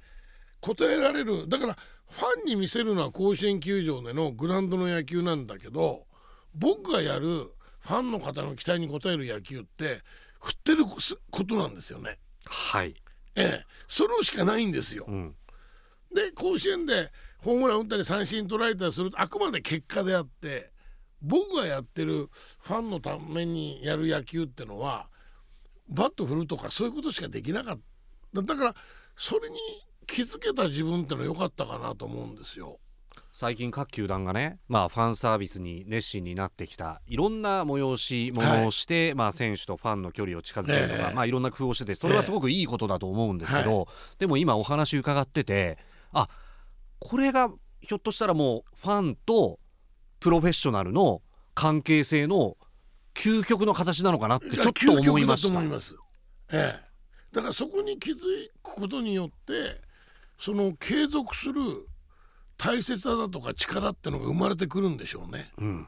答えられるだからファンに見せるのは甲子園球場でのグラウンドの野球なんだけど僕がやるファンの方の期待に応える野球って振ってることなんですよね。はい、ええ、それしかないんですよ。うん、で甲子園でホームラン打ったり三振取られたりするとあくまで結果であって僕がやってるファンのためにやる野球ってのはバット振るとかそういうことしかできなかっただからそれに気づけた自分ってのは良かったかなと思うんですよ。最近各球団がね、まあ、ファンサービスに熱心になってきたいろんな催し物をして、はい、まあ、選手とファンの距離を近づけるとか、えー、まあ、いろんな工夫をしててそれはすごくいいことだと思うんですけど、えー、でも今お話伺っててあこれがひょっとしたらもうファンとプロフェッショナルの関係性の究極の形なのかなってちょっと思いました。ええ、だからそこに気づくことによってその継続する大切さだとか力ってのが生まれてくるんでしょうね、うん、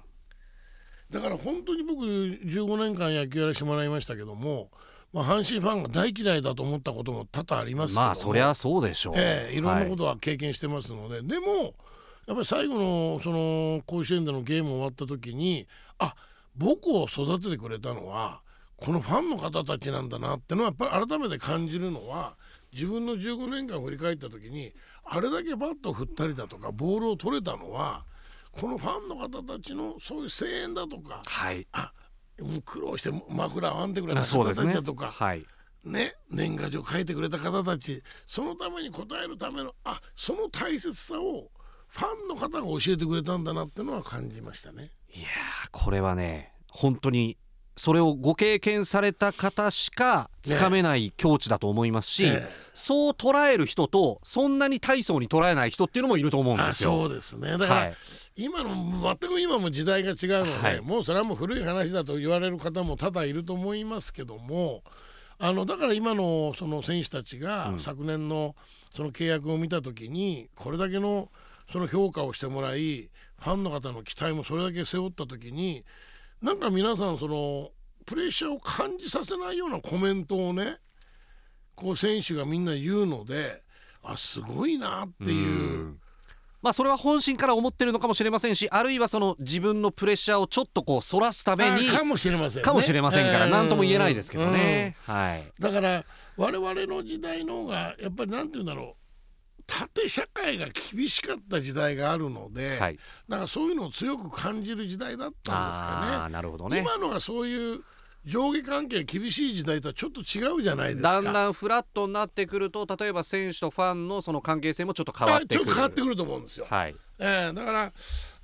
だから本当に僕15年間野球やらせてもらいましたけども、まあ、阪神ファンが大嫌いだと思ったことも多々ありますけどまあそりゃそうでしょう、ええ、いろんなことは経験してますので、はい、でもやっぱり最後のその甲子園でのゲーム終わった時にあ僕を育ててくれたのはこのファンの方たちなんだなってのはやっぱり改めて感じるのは自分の15年間を振り返った時にあれだけバットを振ったりだとかボールを取れたのはこのファンの方たちのそういう声援だとか、はい、あもう苦労してマフラーを編んでくれた方たちだとか、ねはい、ね、年賀状書いてくれた方たちそのために応えるためのあその大切さをファンの方が教えてくれたんだなってのは感じましたね。いやこれはね本当にそれをご経験された方しかつかめない境地だと思いますし、ね。そう捉える人とそんなに大層に捉えない人っていうのもいると思うんですよ。そうですね。だから、はい、今の全く今も時代が違うので、はい、もうそれはもう古い話だと言われる方も多々いると思いますけどもあのだから今のその選手たちが昨年のその契約を見た時にこれだけのその評価をしてもらいファンの方の期待もそれだけ背負った時になんか皆さんそのプレッシャーを感じさせないようなコメントをねこう選手がみんな言うのであすごいなっていう。まあそれは本心から思ってるのかもしれませんしあるいはその自分のプレッシャーをちょっとこうそらすためにかもしれません、ね、かもしれませんから何とも言えないですけどね、はい、だから我々の時代の方がやっぱりなんて言うんだろう縦社会が厳しかった時代があるので、はい、だからそういうのを強く感じる時代だったんですかね。なるほどね。今のがそういう上下関係厳しい時代とはちょっと違うじゃないですか。だんだんフラットになってくると例えば選手とファンのその関係性もちょっと変わってくる。ちょっと変わってくると思うんですよ、はい。えー、だから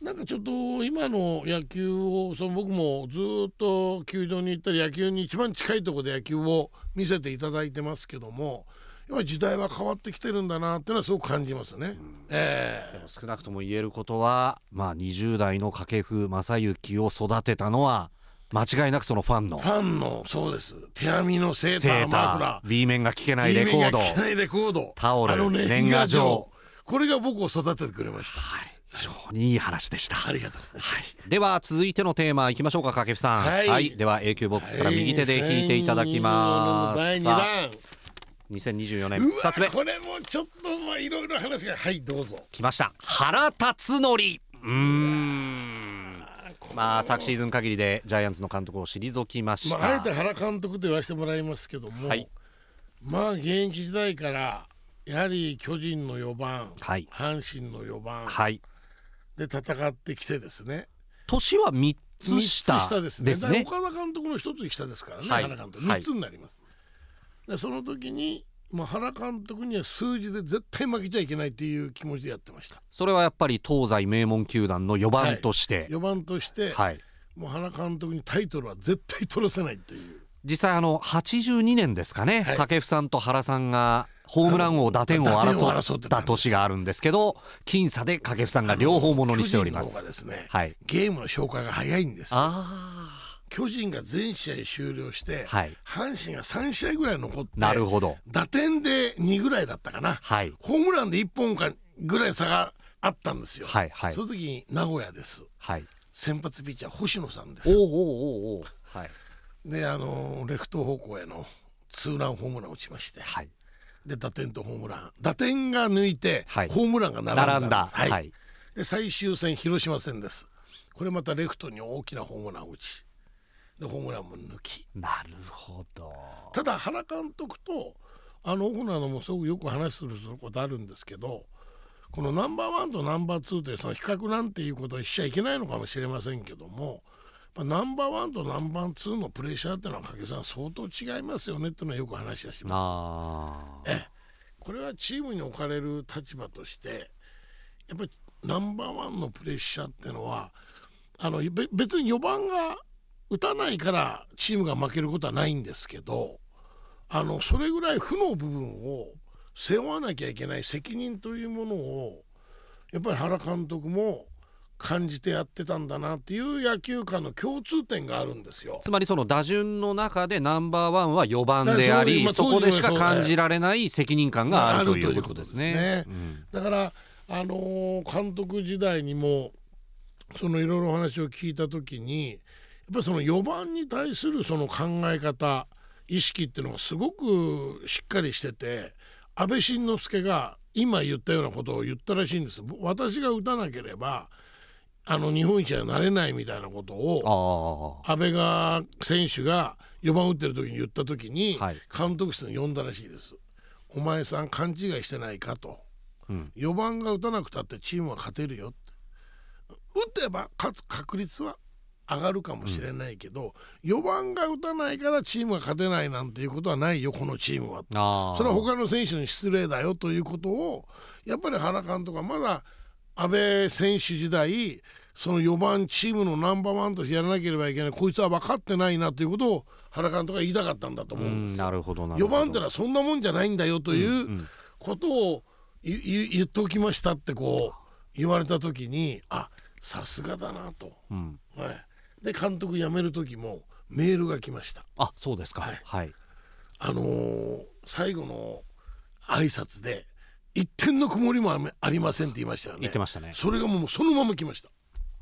なんかちょっと今の野球をその僕もずっと球場に行ったり野球に一番近いところで野球を見せていただいてますけどもやっぱり時代は変わってきてるんだなっていうのはすごく感じますね。うん、えー、でも少なくとも言えることは、まあ、20代の掛布正幸を育てたのは間違いなくそのファンの。ファンのそうです。手編みのセーターマフラー。B 面が聞けないレコード。聞けないレコード。タオル年賀状。これが僕を育ててくれました。はい。非常にいい話でした。ありがとう、はい、では続いてのテーマいきましょうか掛布さん、はい、はい、では A 級ボックスから右手で引いていただきます、はい、第2弾2024年2つ目。これもちょっとまあいろいろ話がはいどうぞ。来ました。原辰徳。うん。まあ昨シーズン限りでジャイアンツの監督を退きました、まあ、あえて原監督と言わせてもらいますけども、はい、まあ現役時代からやはり巨人の4番、はい、阪神の4番、はい、で戦ってきてですね。年は3つ下下ですね。ですね。岡田監督の1つ下ですからね、はい、原監督。3つになります、でその時にまあ、原監督には数字で絶対負けちゃいけないっていう気持ちでやってました。それはやっぱり東西名門球団の4番として、はい、4番として、はい、もう原監督にタイトルは絶対取らせないっていう。実際あの82年ですかね、はい、掛布さんと原さんがホームラン王打点王を争った年があるんですけど僅差で掛布さんが両方ものにしております。ですね、はい、ゲームの消化が早いんです巨人が全試合終了して、はい、阪神が3試合ぐらい残ってなるほど。打点で2ぐらいだったかな、はい、ホームランで1本かぐらい差があったんですよ。はいはい、その時に名古屋です、はい、先発ピッチャー星野さんです。おおおおはい、であのレフト方向へのツーランホームランを打ちまして、はい、で打点とホームラン。打点が抜いて、はい、ホームランが並んだはい、で最終戦広島戦です。これまたレフトに大きなホームランを打ちでホームランも抜き。なるほど。ただ原監督とあのオフナーのもすごくよく話することあるんですけどこのナンバーワンとナンバーツーというその比較なんていうことをしちゃいけないのかもしれませんけどもナンバーワンとナンバーツーのプレッシャーっていうのは掛さん相当違いますよねっていうのはよく話はします。えこれはチームに置かれる立場としてやっぱりナンバーワンのプレッシャーっていうのはあの別に4番が打たないからチームが負けることはないんですけどあのそれぐらい負の部分を背負わなきゃいけない責任というものをやっぱり原監督も感じてやってたんだなっていう野球界の共通点があるんですよ。つまりその打順の中でナンバーワンは4番でありそこでしか感じられない責任感があるということですね。ね。うん、だからあのー、監督時代にもそのいろいろお話を聞いた時にぱりその4番に対するその考え方意識っていうのがすごくしっかりしてて安倍晋之助が今言ったようなことを言ったらしいんです。私が打たなければあの日本一はなれないみたいなことを安倍が選手が4番打ってる時に言った時に監督室に呼んだらしいです。お前さん勘違いしてないかと、うん、4番が打たなくたってチームは勝てるよ打てば勝つ確率は上がるかもしれないけど、うん、4番が打たないからチームが勝てないなんていうことはないよこのチームは。それは他の選手に失礼だよということをやっぱり原監督はまだ安倍選手時代その4番チームのナンバーワンとしてやらなければいけない。こいつは分かってないなということを原監督が言いたかったんだと思うんですなるほど4番ってのはそんなもんじゃないんだよということを言っておきましたってこう言われた時にあさすがだなと、うん、はい、で監督辞める時もメールが来ました。あそうですか。はい、はい、あのー、最後の挨拶で一点の曇りもありませんって言いましたよね。言ってましたね。それがもうそのまま来ました。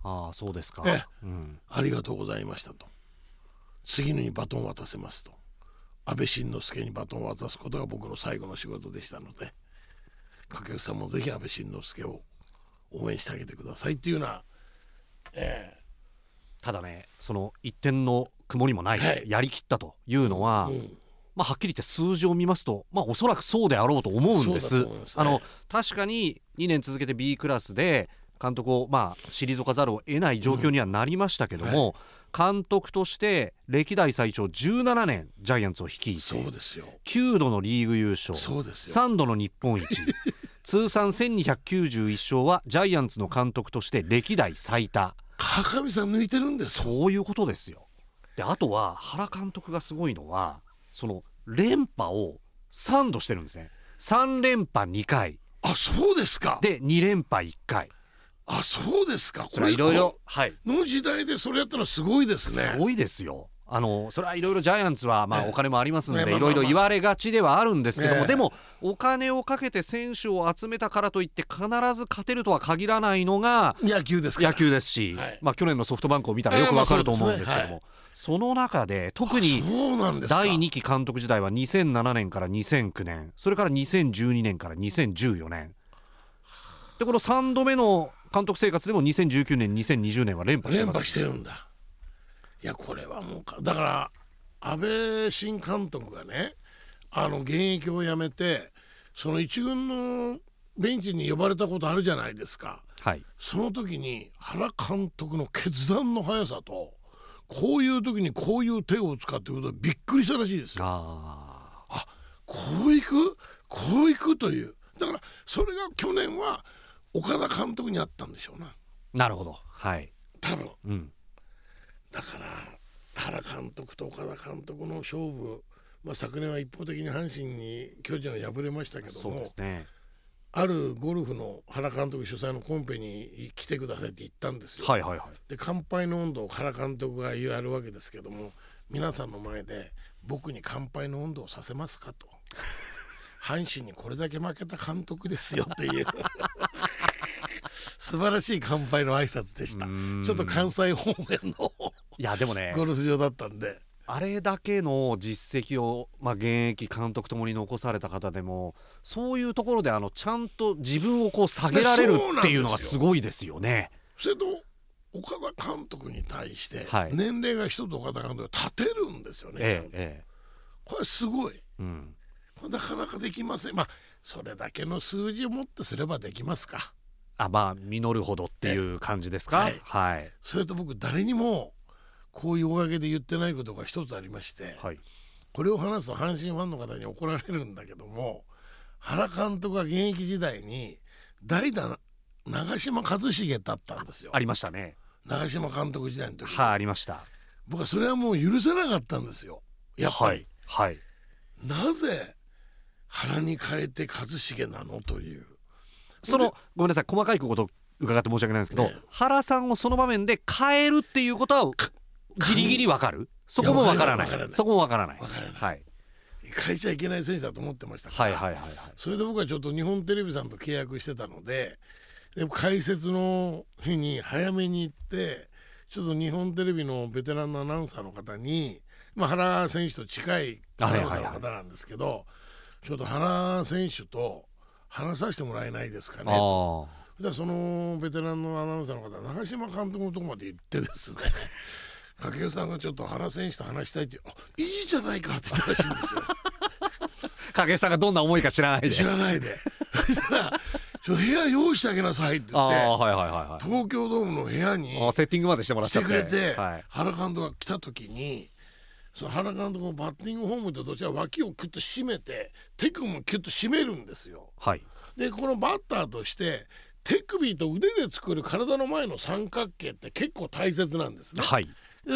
ああそうですか、うん、ありがとうございましたと。次のにバトンを渡せますと。安倍晋之助にバトンを渡すことが僕の最後の仕事でしたので掛布さんもぜひ安倍晋之助を応援してあげてくださいっていうような、えー、ただねその一点の曇りもない、はい、やりきったというのは、うん、まあ、はっきり言って数字を見ますと、まあ、おそらくそうであろうと思うんです。すあの確かに2年続けて B クラスで監督をまあ退かざるを得ない状況にはなりましたけども、うんはい、監督として歴代最長17年ジャイアンツを率いてそうですよ。9度のリーグ優勝そうですよ。3度の日本一 通算1291勝はジャイアンツの監督として歴代最多川上さん抜いてるんですそういうことですよ。であとは原監督がすごいのはその連覇を3度してるんですね。3連覇2回。あそうですか。で2連覇1回。あそうですか。これいろいろはい。の時代でそれやったらすごいですね。すごいですよあのそれはいろいろジャイアンツはまあお金もありますのでいろいろ言われがちではあるんですけども、でもお金をかけて選手を集めたからといって必ず勝てるとは限らないのが野球です野球ですし、まあ去年のソフトバンクを見たらよくわかると思うんですけども。その中で特に第2期監督時代は2007年から2009年それから2012年から2014年でこの3度目の監督生活でも2019年2020年は連覇してます。連覇してるんだいやこれはもうだから安倍新監督がねあの現役を辞めてその一軍のベンチに呼ばれたことあるじゃないですか、はい、その時に原監督の決断の速さとこういう時にこういう手を使ってることびっくりしたらしいですよ。ああこういく？こういくという。だからそれが去年は岡田監督にあったんでしょうな。なるほど。はい。多分、うん、だから原監督と岡田監督の勝負、まあ、昨年は一方的に阪神に巨人は敗れましたけども、ね、あるゴルフの原監督主催のコンペに来てくださいって言ったんですよ。はいはいはい、で乾杯の温度を原監督が言われるわけですけども皆さんの前で僕に乾杯の温度をさせますかと。阪神にこれだけ負けた監督ですよっていう。素晴らしい乾杯の挨拶でした。ちょっと関西方面のいやでもねゴルフ場だったんで。あれだけの実績を、まあ、現役監督ともに残された方でもそういうところであのちゃんと自分をこう下げられるっていうのがすごいですよね。それと岡田監督に対して年齢が一つ岡田監督が立てるんですよね。ええ、これすごい、うん、なかなかできません。まあそれだけの数字をもってすればできますか。あまあ実るほどっていう感じですか。はい、はい、それと僕誰にもこういうおかげで言ってないことが一つありまして、はい、これを話すと阪神ファンの方に怒られるんだけども原監督が現役時代に代打長嶋一茂だったんですよ。ありましたね。長嶋監督時代の時はい、ありました。僕はそれはもう許せなかったんですよ。やっぱり、はい、はい、なぜ原に変えて一茂なのという。そのごめんなさい細かいこと伺って申し訳ないんですけど、ね、原さんをその場面で変えるっていうことはギリギリわかる？そこもわからない。そこもわからない。はい。変えちゃいけない選手だと思ってましたから、はいはいはいはい、それで僕はちょっと日本テレビさんと契約してたのでで解説の日に早めに行ってちょっと日本テレビのベテランのアナウンサーの方に、まあ、原選手と近いアナウンサーの方なんですけど、ちょっと原選手と話させてもらえないですかね。と。そのベテランのアナウンサーの方長嶋監督のとこまで行ってですね掛布さんがちょっと原選手と話したいって「あいいじゃないか」って言ったらしいんですよ。掛布さんがどんな思いか知らないで。知らないで。そしたら「部屋用意してあげなさい」って言って、はいはいはい、東京ドームの部屋にセッティングまでしてもらって。くれて、はい、原監督が来た時にその原監督のバッティングフォームとどちら脇をキュッと締めて手首もキュッと締めるんですよ。はい、でこのバッターとして手首と腕で作る体の前の三角形って結構大切なんですね。はい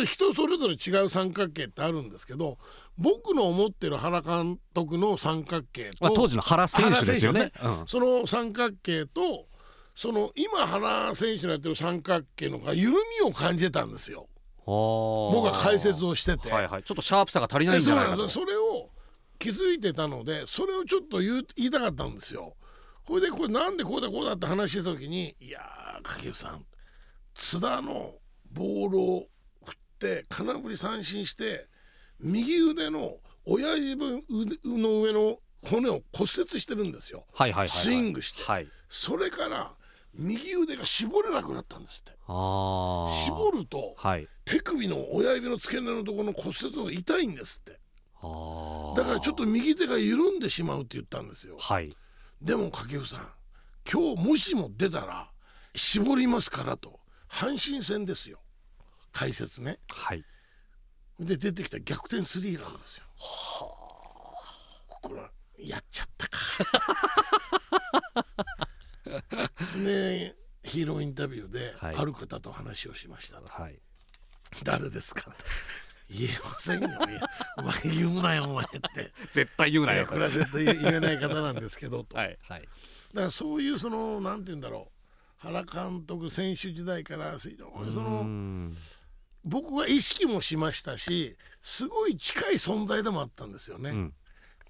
人それぞれ違う三角形ってあるんですけど僕の思ってる原監督の三角形と、まあ、当時の原選手ですよね、ね。うん、その三角形とその今原選手のやってる三角形のが緩みを感じてたんですよ。僕が解説をしてて、はいはい、ちょっとシャープさが足りないんじゃないかと。それを気づいてたのでそれをちょっと言いたかったんですよ。これでこれなんでこうだこうだって話してた時に「いや掛布さん津田のボールをって金振り三振して右腕の親指の上の骨を骨折してるんですよ、はいはいはいはい、スイングして、はい、それから右腕が絞れなくなったんですって。絞ると、はい、手首の親指の付け根のところの骨折のが痛いんですって。だからちょっと右手が緩んでしまうって言ったんですよ、はい、でも掛布さん今日もしも出たら絞りますからと阪神戦ですよ解説ね。はい。で出てきた逆転スリーランですよ。はあこれはやっちゃったか。でヒーローインタビューで、ある方と話をしました、はい、誰ですか？言えませんよ。お前言うなよお前って。絶対言うなよこれは絶対言えない方なんですけどと、はい。はい、だからそういうそのなんて言うんだろう。原監督選手時代からその僕は意識もしましたしすごい近い存在でもあったんですよね。うん、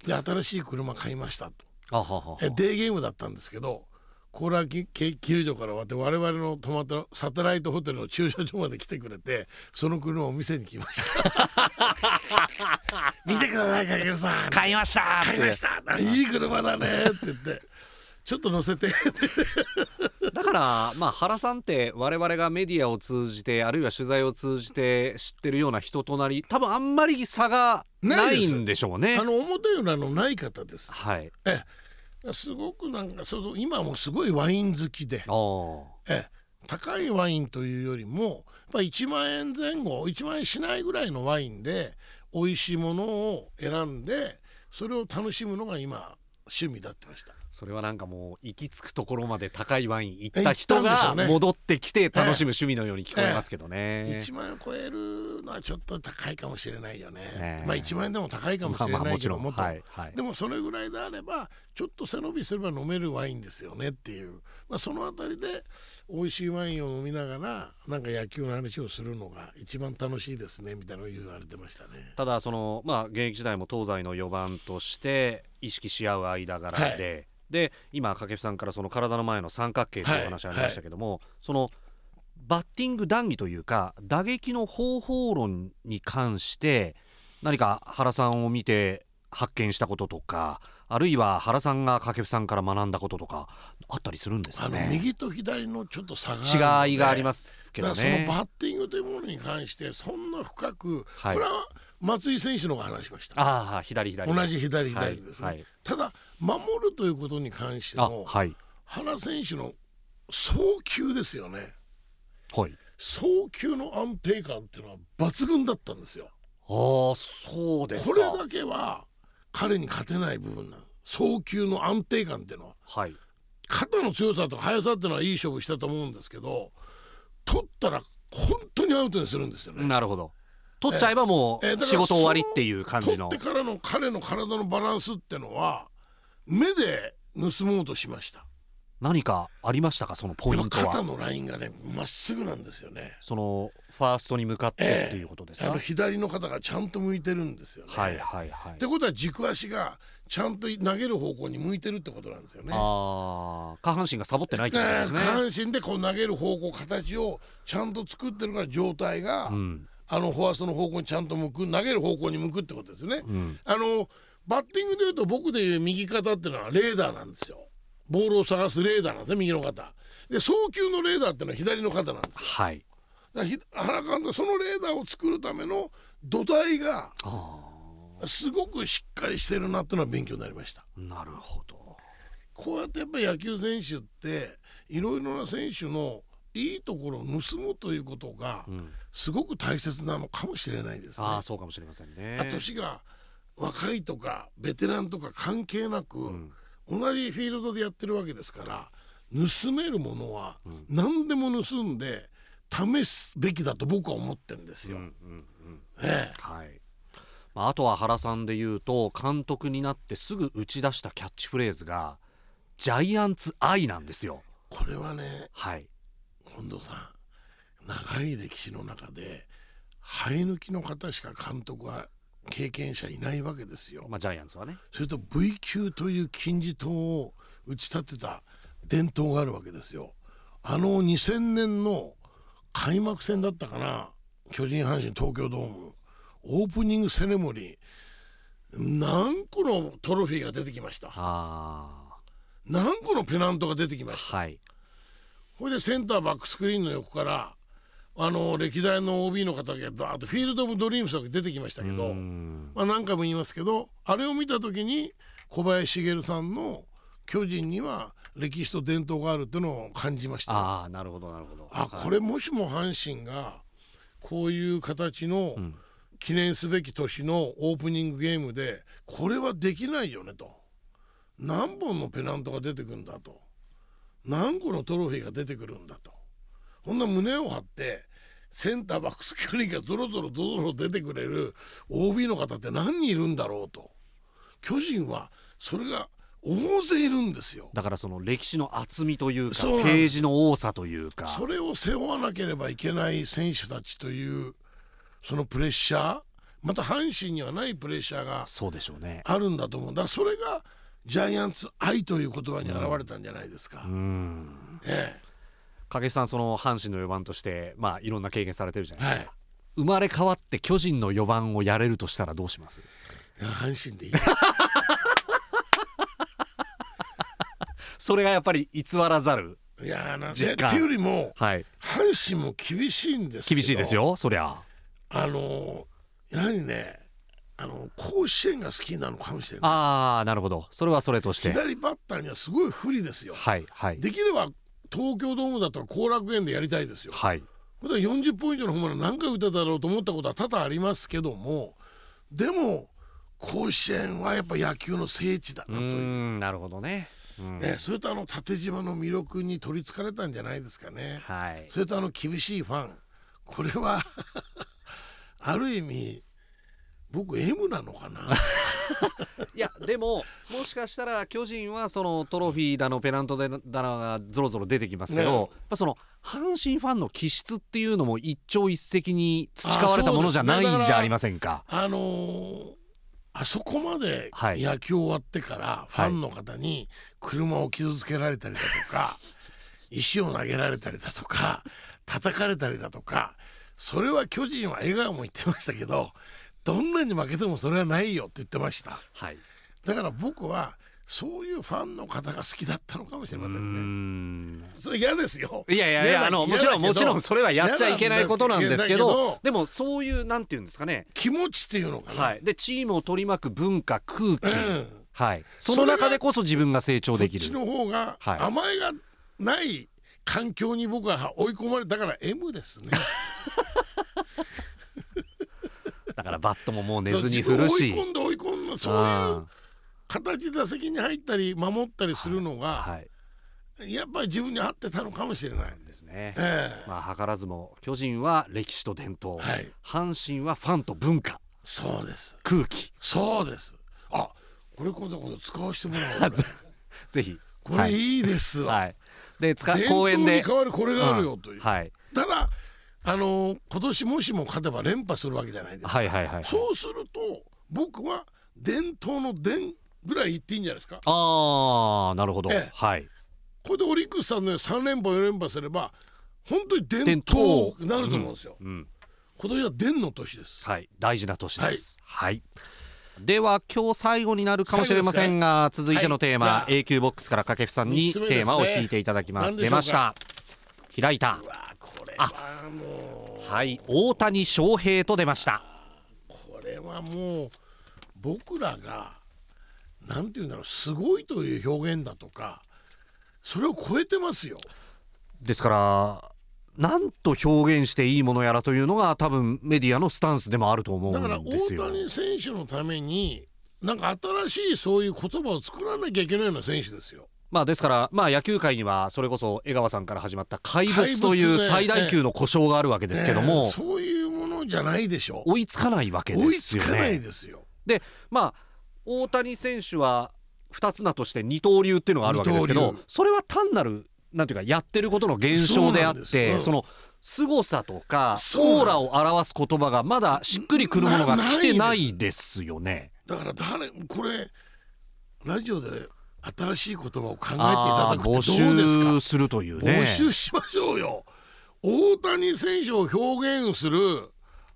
で新しい車買いましたと。えデーゲームだったんですけどコーラキ球場から終わって我々の泊まったサテライトホテルの駐車場まで来てくれてその車を店に来ました。見てください影さん。買いました買いました。いい車だねって言ってちょっと乗せて。だからまあ原さんって我々がメディアを通じてあるいは取材を通じて知ってるような人となり多分あんまり差がないんでしょうね。あの表裏のない方です。はい。えすごくなんかその今もすごいワイン好きで。え高いワインというよりもやっ1万円前後1万円しないぐらいのワインで美味しいものを選んでそれを楽しむのが今趣味だってましたそれはなんかもう行き着くところまで高いワイン行った人が戻ってきて楽しむ趣味のように聞こえますけどね、ええ。1万円超えるのはちょっと高いかもしれないよね、え。まあ1万円でも高いかもしれないけども、まあ、はいはい、でもそれぐらいであればちょっと背伸びすれば飲めるワインですよねっていう、まあ、その辺りで美味しいワインを飲みながらなんか野球の話をするのが一番楽しいですねみたいなのを言われてましたね。ただそのまあ現役時代も東西の4番として意識し合う間柄で、はい。で。今掛布さんからその体の前の三角形という話ありましたけども、はいはい、そのバッティング談義というか打撃の方法論に関して何か原さんを見て発見したこととかあるいは原さんが掛布さんから学んだこととかあったりするんですかね？右と左のちょっと差が違いがありますけどね。そのバッティングというものに関してそんな深く、はい、これは松井選手のが話しました。ああ左左。同じ左左ですね、はいはい、ただ守るということに関しても、はい、原選手の送球ですよね、はい、送球の安定感っていうのは抜群だったんですよ。ああそうですこれだけは彼に勝てない部分なの。送球の安定感っていうのは、はい、肩の強さと速さっていうのはいい勝負したと思うんですけど取ったら本当にアウトにするんですよね。なるほど。取っちゃえばもう仕事終わりっていう感じの。取ってからの彼の体のバランスってのは目で盗もうとしました何かありましたか？そのポイントは。肩のラインがねまっすぐなんですよね。そのファーストに向かってっていうことですか、えー、あの左の肩がちゃんと向いてるんですよね。はいはいはい。ってことは軸足がちゃんと投げる方向に向いてるってことなんですよね。ああ下半身がサボってないってことですね、下半身でこう投げる方向形をちゃんと作ってるから状態が、うん。あのフォアストの方向にちゃんと向く投げる方向に向くってことですよね、うん、あのバッティングでいうと僕でいう右肩っていうのはレーダーなんですよボールを探すレーダーなんですね右の肩で送球のレーダーっていうのは左の肩なんですよ。はい。だ原監督そのレーダーを作るための土台がすごくしっかりしてるなっていうのは勉強になりました。なるほど。こうやってやっぱり野球選手っていろいろな選手のいいところを盗むということがすごく大切なのかもしれないですね。あそうかもしれませんね。年が若いとかベテランとか関係なく、うん、同じフィールドでやってるわけですから盗めるものは何でも盗んで試すべきだと僕は思ってるんですよ。はい。まあ、あとは原さんで言うと監督になってすぐ打ち出したキャッチフレーズが「ジャイアンツ愛」なんですよ。これはね、はい、近藤さん長い歴史の中で生え抜きの方しか監督は経験者いないわけですよ。まあ、ジャイアンツはね。それと V 級という金字塔を打ち立てた伝統があるわけですよ。あの2000年の開幕戦だったかな。巨人阪神東京ドーム。オープニングセレモニー。何個のトロフィーが出てきました。何個のペナントが出てきました、はい、これでセンターバックスクリーンの横からあの歴代の OB の方がダーッとフィールド・オブ・ドリームスが出てきましたけど、まあ、何回も言いますけどあれを見た時に小林茂さんの巨人には歴史と伝統があるっていうのを感じました。ああなるほどなるほど。あこれもしも阪神がこういう形の記念すべき年のオープニングゲームでこれはできないよねと。何本のペナントが出てくるんだと。何個のトロフィーが出てくるんだとこんな胸を張ってセンターバックス距離がぞろぞろぞろ出てくれる OB の方って何人いるんだろうと。巨人はそれが大勢いるんですよ。だからその歴史の厚みというかページの多さというか。それを背負わなければいけない選手たちというそのプレッシャー。また阪神にはないプレッシャーがそうでしょうね。あるんだと思う。だそれがジャイアンツ愛という言葉に表れたんじゃないですか。うん、ええ、影さんその阪神の4番としてまあいろんな経験されてるじゃないですか、はい、生まれ変わって巨人の4番をやれるとしたらどうします？阪神でいい。それがやっぱり偽らざるいやなっていうよりも、はい、阪神も厳しいんです厳しいですよそりゃ。あのやはりねあの甲子園が好きなのかもしれない。ああなるほど。それはそれとして。左バッターにはすごい不利ですよ。はいはい。できれば東京ドームだとか後楽園でやりたいですよ。はい。普段40ポイントのホームラン何回打っただろうと思ったことは多々ありますけどもでも甲子園はやっぱ野球の聖地だなという。なるほどね。ね、それとあの縦島の魅力に取りつかれたんじゃないですかね。はい、それとあの厳しいファン。これは ある意味僕 M なのかな？いやでももしかしたら巨人はそのトロフィーだのペナントだのがぞろぞろ出てきますけど、ね、やその阪神ファンの気質っていうのも一朝一夕に培われたものじゃないじゃありませんか？あ、ね、のーあそこまで野球終わってからファンの方に車を傷つけられたりだとか、石を投げられたりだとか叩かれたりだとかそれは巨人は笑顔も言ってましたけどどんなに負けてもそれはないよって言ってました、はい、だから僕はそういうファンの方が好きだったのかもしれませんね。それ嫌ですよ。いやいやいやあのもちろんもちろんそれはやっちゃいけないことなんですけどでもそういうなんていうんですかね気持ちっていうのかな。はい、でチームを取り巻く文化空気、うん、はい、その中でこそ自分が成長できる。こっちの方が甘えがない環境に僕は追い込まれたから M ですね。バットももう寝ずに振るし。追い込んで追い込んでそういう形打席に入ったり守ったりするのが、はいはい、やっぱり自分に合ってたのかもしれないですね。えー、まあ図らずも巨人は歴史と伝統、はい、阪神はファンと文化。そうです。空気。そうです。あ、これ今度使わせてもらおう。ぜひ。これいいですわ。はい、で使公園で。変わるこれがあるよという。うん、はい。ただあのー、今年もしも勝てば連覇するわけじゃないですか。はいはいはい、はい、そうすると僕は伝統の伝ぐらい言っていいんじゃないですか。ああなるほど、ええ、はい。これでオリックスさんの3連覇4連覇すれば本当に伝統。になると思うんですよ、うんうん、今年は伝の年です。はい。大事な年です。はい、はい、では今日最後になるかもしれませんが、ね、続いてのテーマ、はい、A 級ボックスから掛布さんにテーマを引いていただきます、ね、出ました。開いたこれはもうはい大谷翔平と出ましたこれはもう僕らが何て言うんだろうすごいという表現だとかそれを超えてますよ。ですから何と表現していいものやらというのが多分メディアのスタンスでもあると思うんですよ。だから大谷選手のためになんか新しいそういう言葉を作らなきゃいけないような選手ですよ。まあですから、まあ、野球界にはそれこそ江川さんから始まった怪物という最大級の故障があるわけですけども、ねそういうものじゃないでしょ。追いつかないわけですよね。追いつかないですよ。でまあ大谷選手は2つ名として二刀流っていうのがあるわけですけどそれは単なるなんていうかやってることの現象であってその凄さとかオーラを表す言葉がまだしっくりくるものが来てないですよね。だから誰これラジオで新しい言葉を考えていただくってどうですか？募集するというね。募集しましょうよ。大谷選手を表現する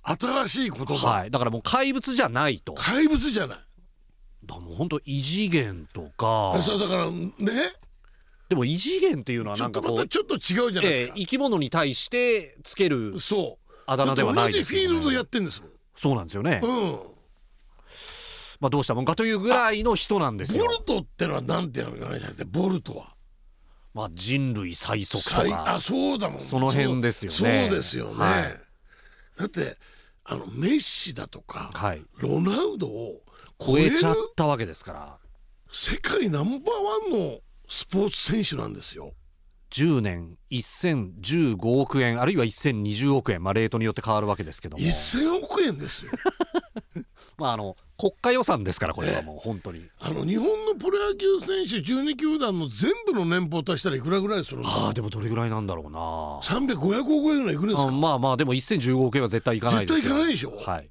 新しい言葉、はい、だからもう怪物じゃないと。怪物じゃない。だもう本当異次元とか。そうだからね。でも異次元っていうのはなんかこうちょっと違うじゃないですか、えー、生き物に対してつけるあだ名ではないですよ、ね、フィールドやってんですそうなんですよね。うんまあどうしたもんかというぐらいの人なんですよ。ボルトってのはなんていうのかなボルトは。まあ人類最速とかあそうだもん。その辺ですよね。そうですよね、はい、だってあのメッシだとか、はい、ロナウドを超えちゃったわけですから。世界ナンバーワンのスポーツ選手なんですよ。10年1015億円あるいは1020億円、まあ、レートによって変わるわけですけども。1000億円ですよ。まああの国家予算ですからこれはもう本当に、あの日本のプロ野球選手12球団の全部の年俸足したらいくらぐらいするんああでもどれぐらいなんだろうな。300500億円ぐらいいくんですか？まあまあでも1015億円は絶対いかないですよ。絶対いかないでしょ？はい。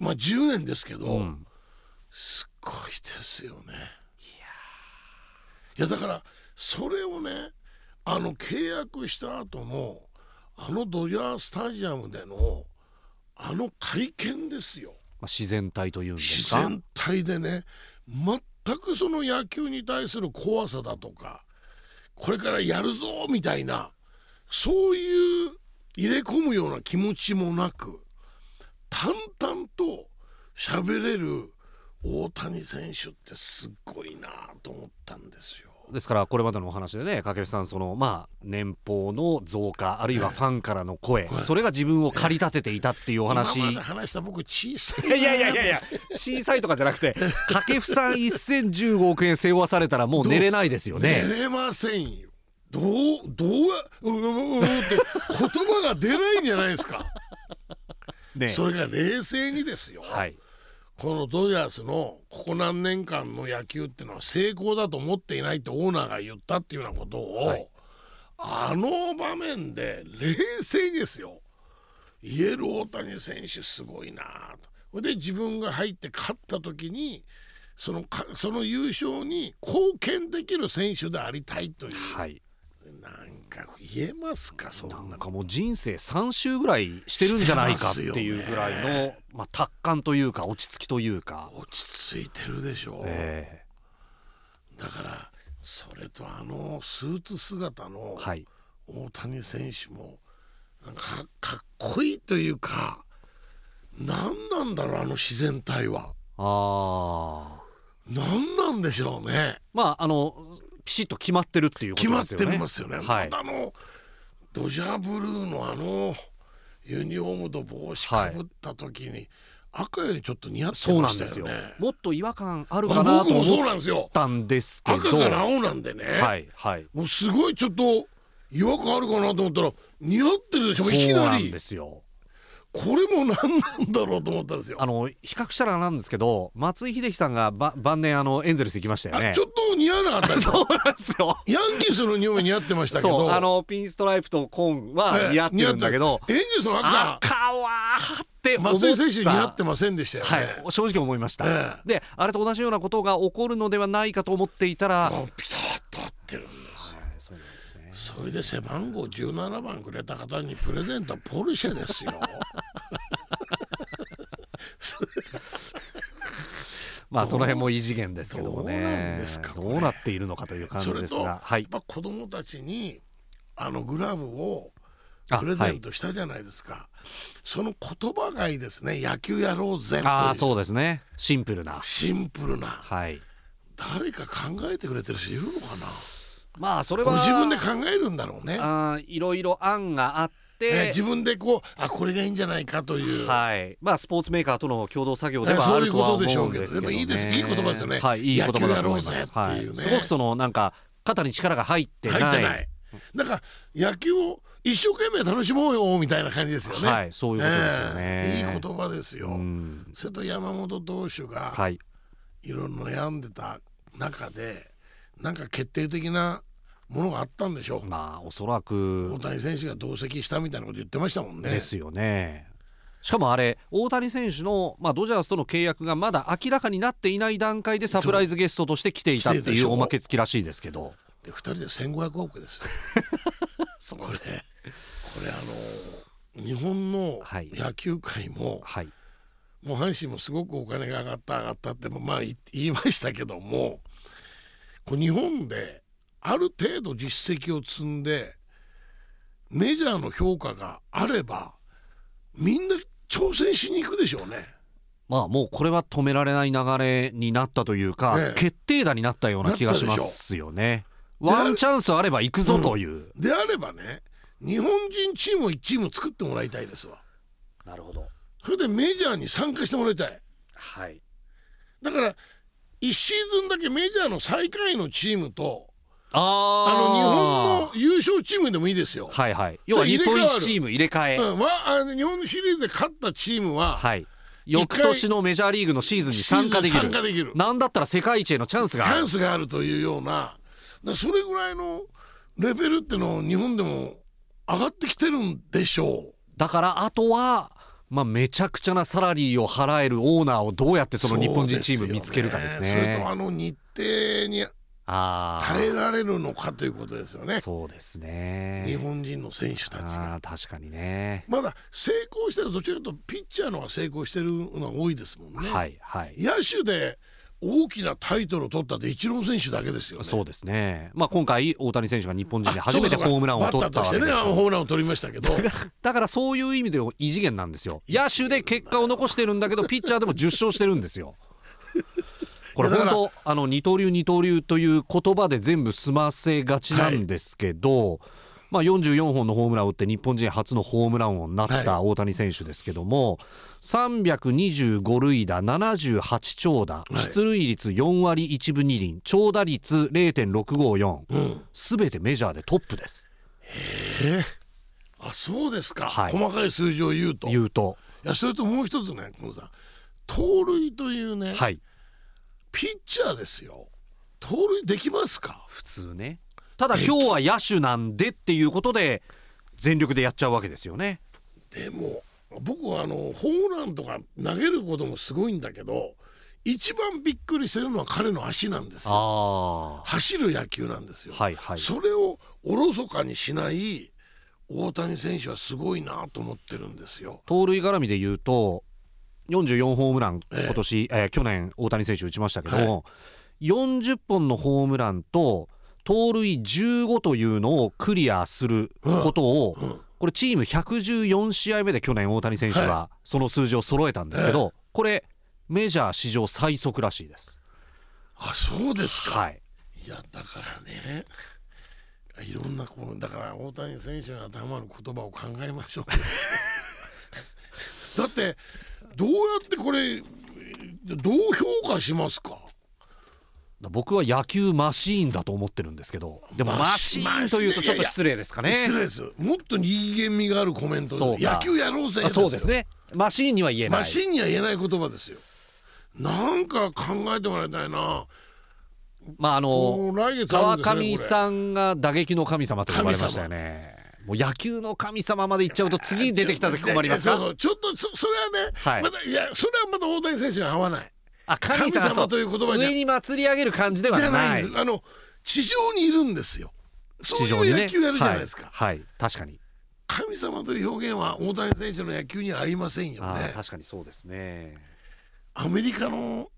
まあ10年ですけど、うん、すごいですよね。いやだからそれをねあの契約した後のあのドジャースタジアムでのあの会見ですよまあ、自然体というんですか自然体でね全くその野球に対する怖さだとかこれからやるぞみたいなそういう入れ込むような気持ちもなく淡々と喋れる大谷選手ってすごいなと思ったんですよ。ですからこれまでのお話でね掛布さんそのまあ年俸の増加あるいはファンからの声、それが自分を駆り立てていたっていうお話、今話した僕小さいいやいやいやいや小さいとかじゃなくて掛布さん1015億円背負わされたらもう寝れないですよね。寝れませんよ。どうどううううって言葉が出ないんじゃないですか。ねそれが冷静にですよ、はいこのドジャースのここ何年間の野球っていうのは成功だと思っていないってオーナーが言ったっていうようなことを、はい、あの場面で冷静ですよ。言える大谷選手すごいなと。で自分が入って勝った時にそのかその優勝に貢献できる選手でありたいという、はい、言えますかそんななんかもう人生3周ぐらいしてるんじゃないかっていうぐらいの、ね、まあ、達観というか落ち着きというか。落ち着いてるでしょう、えー、だからそれとあのスーツ姿の大谷選手もなんかかっこいいというか何なんだろうあの自然体は。あ何なんでしょうね。まああのきちっと決まってるっていうことですよね。決まってますよね。はい、またあのドジャーブルーのあのユニフォームと帽子かぶった時に、はい、赤よりちょっと似合ってました？よね。もっと違和感あるかなと思ったんですけど。赤から青なんでね。はいはい。もうすごいちょっと違和感あるかなと思ったら似合ってるでしょ？いきなり。そうですよ。これも何なんだろうと思ったんですよ。あの比較したらなんですけど松井秀喜さんがば晩年あのエンゼルス行きましたよね。ちょっと似合わなかったです そうなんですよ。ヤンキースの匂い似合ってましたけど。あのピンストライプとコーンは似合ってるんだけど、エンゼルスの赤赤はって松井選手似合ってませんでしたよね、はい、正直思いました、ええ、であれと同じようなことが起こるのではないかと思っていたらピタッと合ってるんです、はい、そうなんですねそれで背番号17番くれた方にプレゼントポルシェですよ。まあその辺も異次元ですけどもね。どうなっているのかという感じですが、はい、やっぱ子供たちにあのグラブをプレゼントしたじゃないですか、はい、その言葉がいいですね。野球やろうぜああそうですね。シンプルな。シンプルな、はい、誰か考えてくれてる人いるのかな？まあそれは自分で考えるんだろうね。あいろいろ案があって、自分でこうあこれがいいんじゃないかという、はい。まあ、スポーツメーカーとの共同作業ではあるとは思うんですけど、ね、でもいいです。いい言葉ですよね、はい、いい言葉だと思います、はい、すごくそのなんか肩に力が入ってない。入ってない。だから野球を一生懸命楽しもうよみたいな感じですよね。はい、そういうことですよね。えー、いい言葉ですよ。それと山本投手が、はい、いろいろ悩んでた中で、なんか決定的なものがあったんでしょう。まあおそらく大谷選手が同席したみたいなこと言ってましたもんね。ですよね。しかもあれ大谷選手の、まあ、ドジャースとの契約がまだ明らかになっていない段階でサプライズゲストとして来ていたっていうおまけ付きらしいですけど。で2人で1500億です これこれあの日本の野球界も、はい、もう阪神もすごくお金が上がった上がったってまあ言いましたけどもこ日本である程度実績を積んでメジャーの評価があればみんな挑戦しに行くでしょうね。まあもうこれは止められない流れになったというか、ね、決定打になったような気がしますよね。ワンチャンスあれば行くぞという、うん、であればね日本人チームを1チーム作ってもらいたいですわ。なるほど。それでメジャーに参加してもらいたい。はい。だから1シーズンだけメジャーの最下位のチームとああの日本の優勝チームでもいいですよ。はいはい。要は日本一チーム入れ替え。うん、まあ、日本シリーズで勝ったチームは、はい、翌年のメジャーリーグのシーズンに参加できる。できる。なんだったら世界一へのチャンスがある。チャンスがあるというようなそれぐらいのレベルっての日本でも上がってきてるんでしょう。だからあとはまあ、めちゃくちゃなサラリーを払えるオーナーをどうやってその日本人チーム見つけるかですね。そ、ね、れとあの日程に耐えられるのかということですよね。そうですね。日本人の選手たちが。確かにね。まだ成功してるどちらかというとピッチャーのが成功してるのが多いですもんね。はいはい。野手で大きなタイトルを取ったってイチロー選手だけですよね。そうですね。まあ今回大谷選手が日本人で初めてホームランを取ったわけですから。ね、ホームランを取りましたけど。だからそういう意味でも異次元なんですよ。野手で結果を残してるんだけどピッチャーでも10勝してるんですよ。これ本当あの二刀流二刀流という言葉で全部済ませがちなんですけど。はい。まあ、44本のホームランを打って日本人初のホームラン王になった大谷選手ですけども、はい、325塁打78長打、出塁率4割1分2厘長打率0.654すべ、うん、てメジャーでトップです。へえ。あそうですか、はい、細かい数字を言うと。言うと。いやそれともう一つねこのさ盗塁というね、はい、ピッチャーですよ。盗塁できますか？普通ね。ただ今日は野手なんでっていうことで全力でやっちゃうわけですよね。でも僕はあのホームランとか投げることもすごいんだけど一番びっくりしてるのは彼の足なんですよ。走る野球なんですよ、はいはい、それをおろそかにしない大谷選手はすごいなと思ってるんですよ。盗塁絡みで言うと44ホームラン今年、えええー、去年大谷選手打ちましたけども、はい、40本のホームランと盗塁15というのをクリアすることを、これチーム114試合目で去年大谷選手はその数字を揃えたんですけど、これメジャー史上最速らしいです。あそうですか、はい、いやだからね。いろんなこうだから大谷選手に当てはまる言葉を考えましょう。だってどうやってこれどう評価しますか？僕は野球マシーンだと思ってるんですけどでもマシーンというとちょっと失礼ですかね。失礼です。もっと人間味があるコメントで野球やろうぜそうですね。マシーンには言えない。マシーンには言えない言葉ですよ。なんか考えてもらいたいな。まああの川上さんが打撃の神様と呼ばれましたよねもう野球の神様まで行っちゃうと次出てきた時困りますか？ちょっとそそれはね、はい、まだいやそれはまだ大谷選手が合わない。あ神様という言葉上に祭り上げる感じではない。あの地上にいるんですよ。そういう野球やるじゃないですか、ねはい、はい、確かに神様という表現は大谷選手の野球には合い。ませんよね確かに。そうですねアメリカの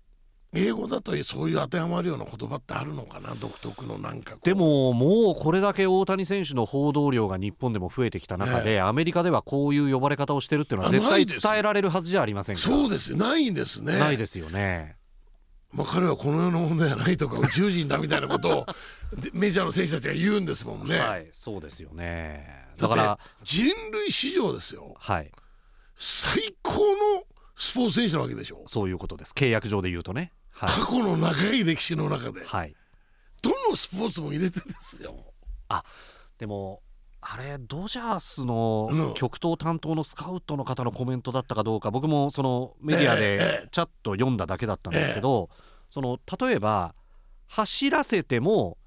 英語だとそういう当てはまるような言葉ってあるのかな？独特のなんかでももうこれだけ大谷選手の報道量が日本でも増えてきた中で、アメリカではこういう呼ばれ方をしてるっていうのは絶対伝えられるはずじゃありませんかそうですないんですねないですよねまあ、彼はこの世のものではないとか宇宙人だみたいなことをメジャーの選手たちが言うんですもんね。はい、そうですよね。だから人類史上ですよ。はい。最高のスポーツ選手なわけでしょ。そういうことです。契約上で言うとね。はい、過去の長い歴史の中で、はい、どのスポーツも入れてですよ。あ、でもあれドジャースの極東担当のスカウトの方のコメントだったかどうか僕もそのメディアでチャット読んだだけだったんですけど、その例えば走らせても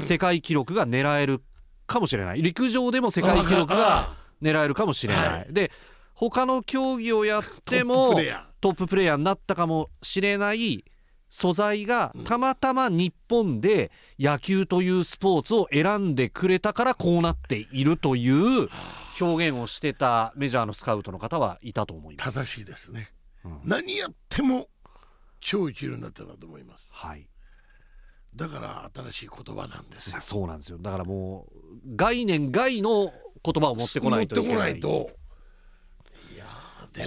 世界記録が狙えるかもしれない。陸上でも世界記録が狙えるかもしれない。で他の競技をやってもトッププレー。ヤーになったかもしれない素材がたまたま日本で野球というスポーツを選んでくれたからこうなっているという表現をしてたメジャーのスカウトの方はいたと思います。正しいですね、うん、何やっても超一流になってたと思います。はい。だから新しい言葉なんですよ。そうなんですよ。だからもう概念外の言葉を持ってこないといけないと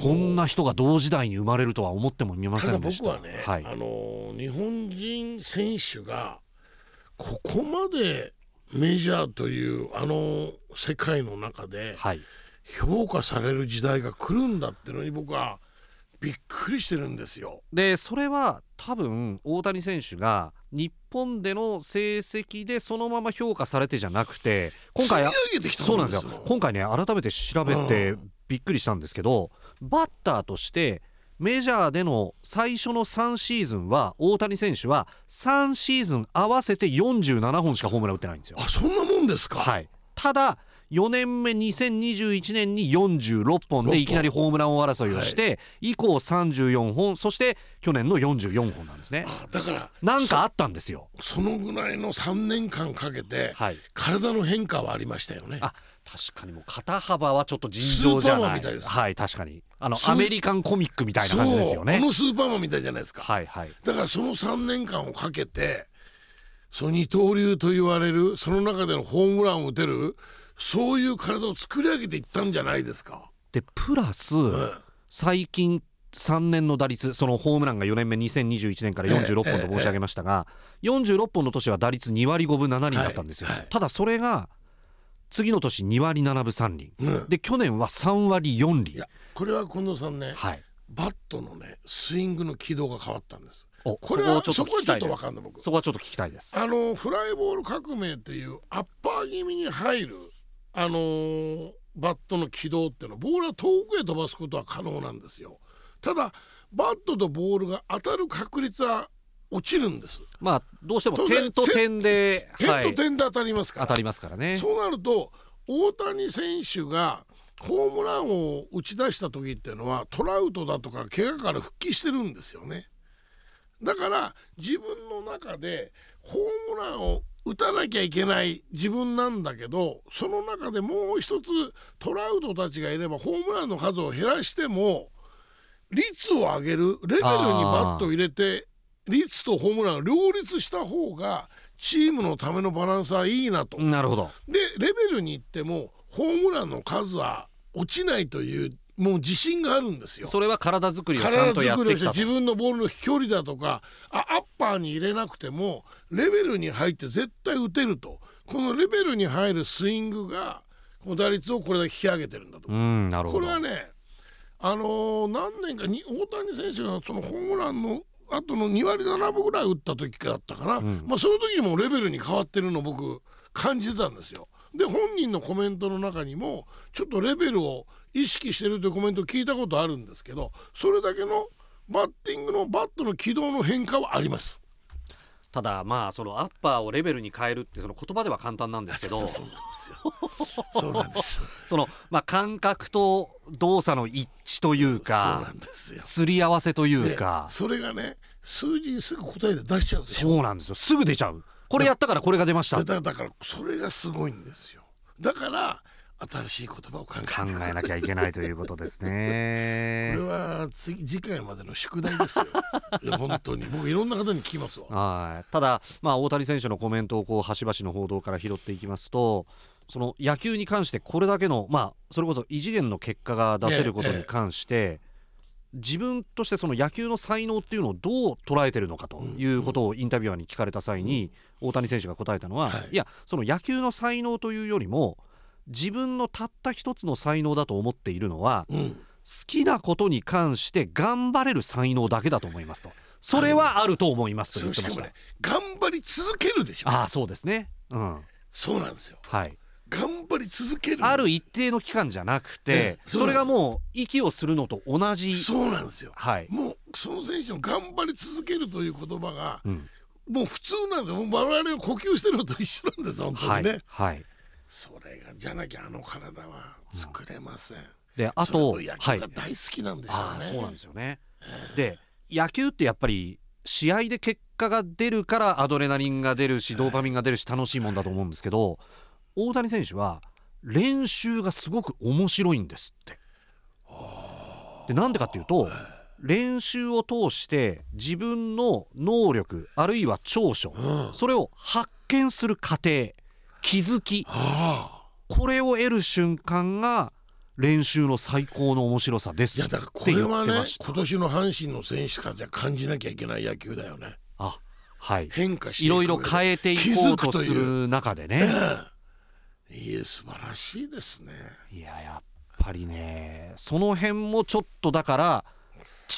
こんな人が同時代に生まれるとは思ってもみませんでした。僕はね、はい、あの日本人選手がここまでメジャーというあの世界の中で評価される時代が来るんだってのに僕はびっくりしてるんですよ。でそれは多分大谷選手が日本での成績でそのまま評価されてじゃなくて今回そうなんですよ。今回ね改めて調べてびっくりしたんですけどバッターとしてメジャーでの最初の3シーズンは大谷選手は3シーズン合わせて47本しかホームラン打ってないんですよ。あそんなもんですか、はい、ただ4年目2021年に46本でいきなりホームラン王争いをして、はい、以降34本そして去年の44本なんですね。だからなんかあったんですよ。そのぐらいの3年間かけて、はい、体の変化はありましたよね。あ確かにもう肩幅はちょっと尋常じゃない。はい確かに。あのアメリカンコミックみたいな感じですよね。このスーパーマンみたいじゃないですか。はいはい。だからその3年間をかけてその二刀流と言われるその中でのホームランを打てるそういう体を作り上げていったんじゃないですか。でプラス、最近3年の打率そのホームランが4年目2021年から46本と申し上げましたが、えーえー、46本の年は打率2割5分7厘だったんですよ、はいはい、ただそれが次の年2割7分3厘、うん、で去年は3割4厘。これは近藤さんね、はい、バットのねスイングの軌道が変わったんです。これはそこはちょっと分かんない僕。そこはちょっと聞きたいです。あのフライボール革命というアッパー気味に入るあのー、バットの軌道っていうのはボールは遠くへ飛ばすことは可能なんですよ。ただバットとボールが当たる確率は落ちるんです。まあどうしても点と点で点と点で当たりますから、当たりますからね。そうなると大谷選手がホームランを打ち出した時っていうのはトラウトだとか怪我から復帰してるんですよね。だから自分の中でホームランを打たなきゃいけない自分なんだけどその中でもう一つトラウトたちがいればホームランの数を減らしても率を上げるレベルにバットを入れて率とホームランを両立した方がチームのためのバランスはいいなと。なるほどでレベルにいってもホームランの数は落ちないというもう自信があるんですよ。それは体作りをちゃんとやってきた自分のボールの飛距離だとかあアッパーに入れなくてもレベルに入って絶対打てると。このレベルに入るスイングがこの打率をこれだけ引き上げてるんだと。うんなるほど。これはねあのー、何年かに大谷選手がそのホームランの後の2割7分ぐらい打った時だったかな、うん、まあその時もレベルに変わってるの僕感じてたんですよ。で本人のコメントの中にもちょっとレベルを意識してるというコメントを聞いたことあるんですけどそれだけのバッティングのバットの軌道の変化はあります。ただまあそのアッパーをレベルに変えるってその言葉では簡単なんですけど。そうなんです そのまあ感覚と動作の一致というかそうなんですよ。すり合わせというか。それがね数字にすぐ答えで出しちゃうでしょそうなんですよ。すぐ出ちゃう。これやったからこれが出ました。だからそれがすごいんですよ。だから新しい言葉を考えなきゃいけないということですね。これは次次回までの宿題ですよ。いや本当に僕いろんな方に聞きますわ。はい。ただまあ大谷選手のコメントをこう端々の報道から拾っていきますと。その野球に関してこれだけのまあそれこそ異次元の結果が出せることに関して、自分としてその野球の才能っていうのをどう捉えてるのかということをインタビュアーに聞かれた際に大谷選手が答えたのは、いやその野球の才能というよりも自分のたった一つの才能だと思っているのは、うん、好きなことに関して頑張れる才能だけだと思いますと。それはあると思いますと言ってました、ね、頑張り続けるでしょ。ああそうですね。うん。そうなんですよ。はい。頑張り続ける。ある一定の期間じゃなくて、それがもう息をするのと同じ。そうなんですよ、はい、もうその選手の頑張り続けるという言葉が、うん、もう普通なんですよ。我々の呼吸してるのと一緒なんです本当にね、はい、はいそれがじゃなきゃあの体は作れません、うん、であと野球が大好きなんでしょうね、はい、そうなんですよね、えー、で野球ってやっぱり試合で結果が出るからアドレナリンが出るしドーパミンが出るし楽しいもんだと思うんですけど大谷選手は練習がすごく面白いんですって。でなんでかっていうと練習を通して自分の能力あるいは長所、うん、それを発見する過程気づき。これを得る瞬間が練習の最高の面白さです。いやだからこれはね今年の阪神の選手たちは感じなきゃいけない野球だよね。あはい。変化していろいろ変えていこうとする中でね、えいや素晴らしいですね。いややっぱりねその辺もちょっとだから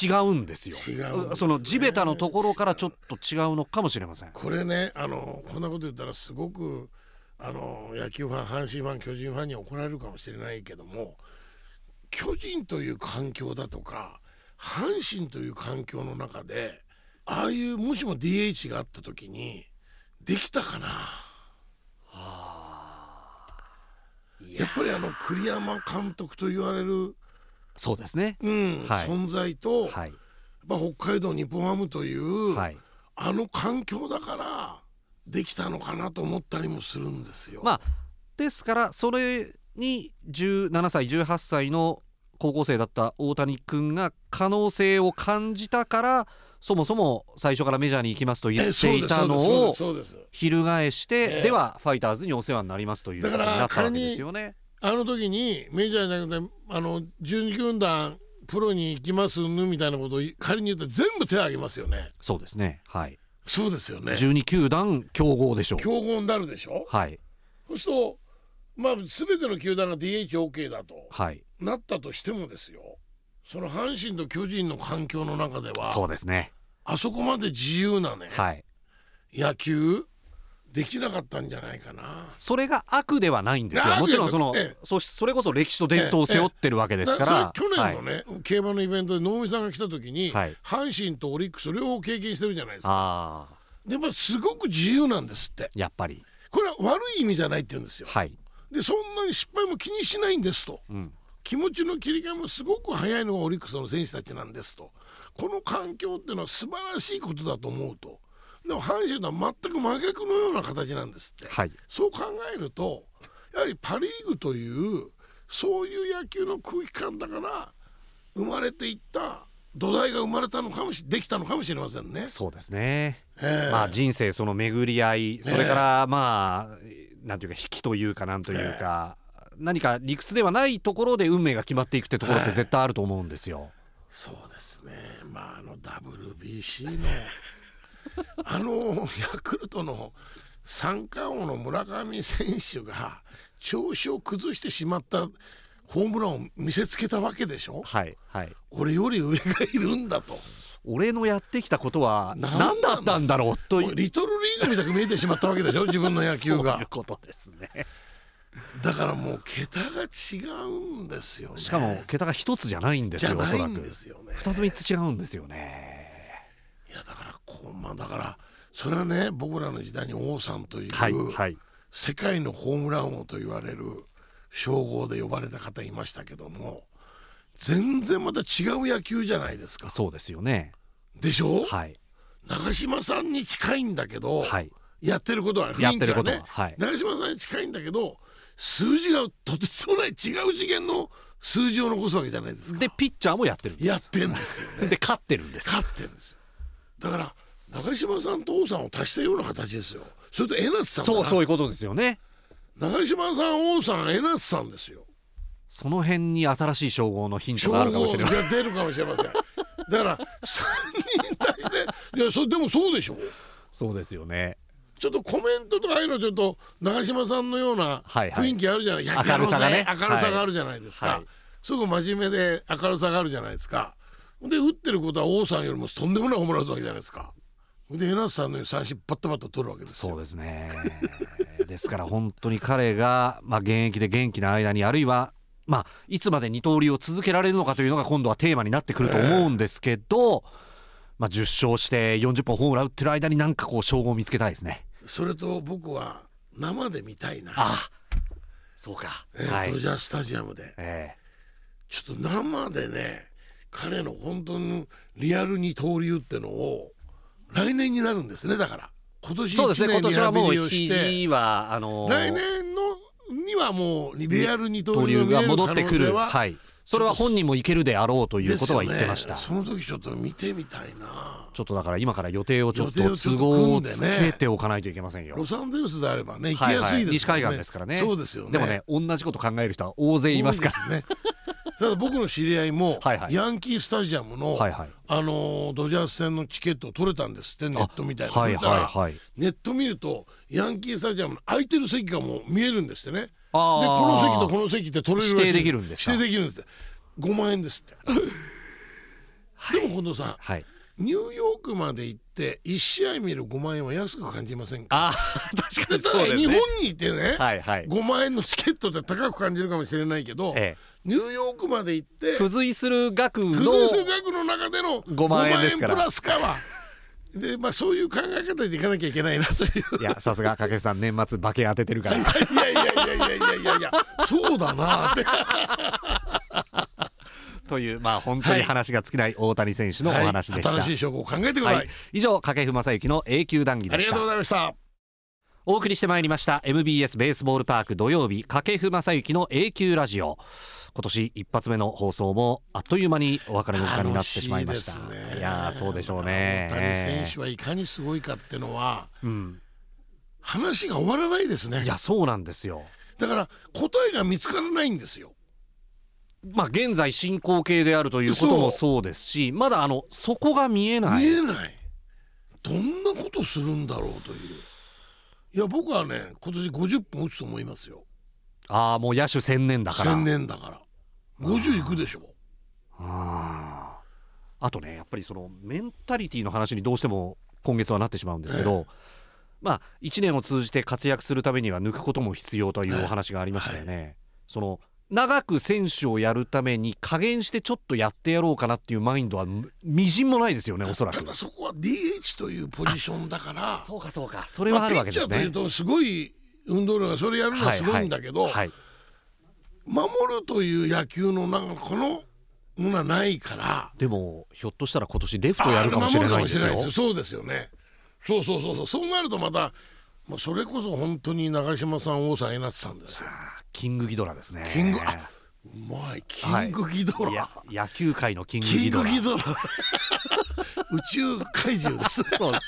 違うんですよ、ね、その地べたのところからちょっと違うのかもしれません。これねあのこんなこと言ったらすごくあの野球ファン阪神ファン巨人ファンに怒られるかもしれないけども巨人という環境だとか阪神という環境の中でああいうもしも DH があった時にできたかな、はあ、やっぱりあの栗山監督と言われるそうですね、うんはい、存在と、はい、北海道日本ハムという、はい、あの環境だからできたのかなと思ったりもするんですよ。まあ、ですからそれに17歳18歳の高校生だった大谷君が可能性を感じたからそもそも最初からメジャーに行きますと言っていたのを翻してではファイターズにお世話になりますというだから仮にあの時にメジャーじゃなくてあの12球団プロに行きますぬみたいなことを仮に言ったら全部手を挙げますよね。そうですね。はいそうですよね。12球団競合でしょう。競合になるでしょ？はい。そうするとまあ全ての球団が DHOK だと、はい、なったとしてもですよ。その阪神と巨人の環境の中ではそうですね。あそこまで自由なね、はい、野球できなかったんじゃないかな。それが悪ではないんですよ。もちろんその、ええ、そそれこそ歴史と伝統を背負ってるわけですから、え、去年のね、はい、競馬のイベントで能見さんが来た時に、はい、阪神とオリックス両方経験してるじゃないですか。でまあすごく自由なんですって。やっぱり。これは悪い意味じゃないって言うんですよ、はい、でそんなに失敗も気にしないんですと、うん、気持ちの切り替えもすごく早いのがオリックスの選手たちなんですと。この環境っていうのは素晴らしいことだと思うとでも阪神とは全く真逆のような形なんですって、はい、そう考えるとやはりパ・リーグというそういう野球の空気感だから生まれていった土台が生まれたのかもしできたのかもしれませんね。そうですね、えー、まあ人生その巡り合いそれからまあ、なんていうか引きというかなんというか、えー、何か理屈ではないところで運命が決まっていくってところって絶対あると思うんですよ。そうですね。まああの WBC のあのヤクルトの三冠王の村上選手が調子を崩してしまったホームランを見せつけたわけでしょ、はいはい、俺より上がいるんだと。俺のやってきたことは何だったんだろうとリトルリーグみたく見えてしまったわけでしょ？自分の野球が。そういうことですね。だからもう桁が違うんですよ、ね、しかも桁が一つじゃないんですよおそらく。二つ三つ違うんですよね。いやだからこうまあだからそれはね僕らの時代に王さんという、はいはい、世界のホームラン王と言われる称号で呼ばれた方いましたけども全然また違う野球じゃないですか。そうですよね。でしょ？はい。長嶋さんに近いんだけど、はい、やってることは雰囲気はね、はい、長嶋さんに近いんだけど数字がとてつもない違う次元の数字を残すわけじゃないですか。でピッチャーもやってるやってるんですよね。で勝ってるんです。勝ってるんですよ。だから長嶋さんと王さんを足したような形ですよ。それと江夏さんそうそういうことですよね。長嶋さん王さん江夏さんですよ。その辺に新しい称号のヒントがあるかもしれません。出るかもしれません。だから3人に対していやそでもそうでしょ。そうですよね。ちょっとコメントとかああいうのちょっと長嶋さんのような雰囲気あるじゃない、はいはい、明るさがね。明るさがあるじゃないですか、はい、すごく真面目で明るさがあるじゃないですか。で打ってることは王さんよりもとんでもないホームラン打つわけじゃないですかで江夏さんのように三振パッタパッタ取るわけですそうですね。ですから本当に彼が、まあ、現役で元気な間にあるいはまあ、いつまで二刀流を続けられるのかというのが今度はテーマになってくると思うんですけど、まあ、10勝して40本ホームラン打ってる間になんかこう称号を見つけたいですね。それと僕は生で見たいな。あそうか、えーはい、ドジャースタジアムで、えー、ちょっと生でね彼の本当にリアル二刀流ってのを来年になるんですねだから。今年そうですね今年はもう肘はあのー、来年のにはもうリアル二刀流が戻ってくるはい。それは本人もいけるであろうということは言ってました、ね、その時ちょっと見てみたいな。ちょっとだから今から予定をちょっと都合をつけておかないといけませんよ、ロサンゼルスであればね行きやすいです、ね。はいはい、西海岸ですからね。そうですよね。でもね同じこと考える人は大勢いますから。ねただ僕の知り合いもヤンキースタジアムの、あのドジャース戦のチケットを取れたんですってネットみたいな、はいはいはい、ネット見るとヤンキースタジアムの空いてる席がもう見えるんですってね。でこの席とこの席って取れる指定できるんです指定できるんです5万円ですって。でも近藤さん、はい、ニューヨークまで行って1試合見る5万円は安く感じませんか？あ確かにそうですね。日本にいてね、はいはい、5万円のチケットって高く感じるかもしれないけど、ええ、ニューヨークまで行って付随する額の付随する額の中での5万円プラスかは。でまあそういう考え方でいかなきゃいけないなという。いやさすが掛布さん年末馬券当ててるから。いやいやいやいやいやいやいやそうだなってというまあ本当に話が尽きない大谷選手のお話でした、はい、新しい証拠を考えてください、はい、以上掛布正幸の永久談義でした。ありがとうございました。お送りしてまいりました MBS ベースボールパーク土曜日掛布正幸の永久ラジオ。今年一発目の放送もあっという間にお別れの時間になってしまいました、ね、いやそうでしょうね。大谷選手はいかにすごいかってのは、うん、話が終わらないですね。いやそうなんですよ。だから答えが見つからないんですよまあ現在進行形であるということもそう。ですしまだあのそこが見えない。見えない。どんなことするんだろうという。いや僕はね今年50本打つと思いますよ。ああもう野手専念だから。専念だから。50いくでしょ。ああとねやっぱりそのメンタリティーの話にどうしても今月はなってしまうんですけど、ええ、まあ1年を通じて活躍するためには抜くことも必要というお話がありましたよね。はい、その長く選手をやるために加減してちょっとやってやろうかなっていうマインドはみじんもないですよねおそらく。ただそこは DH というポジションだから。そうかそうか。それはあるわけですね、まあ、ピッチャーというとすごい運動量がそれやるのはすごいんだけど、はいはいはい、守るという野球のなんかこのものはないから。でもひょっとしたら今年レフトやるかもしれないんですよ。そうですよね。そうそうそうそう。そうなるとまたもうそれこそ本当に長嶋さん王さんになってたんですよキングギドラですね。キングあうまい。キングギドラ、はい、野球界のキングギドラ。宇宙怪獣です。そうです。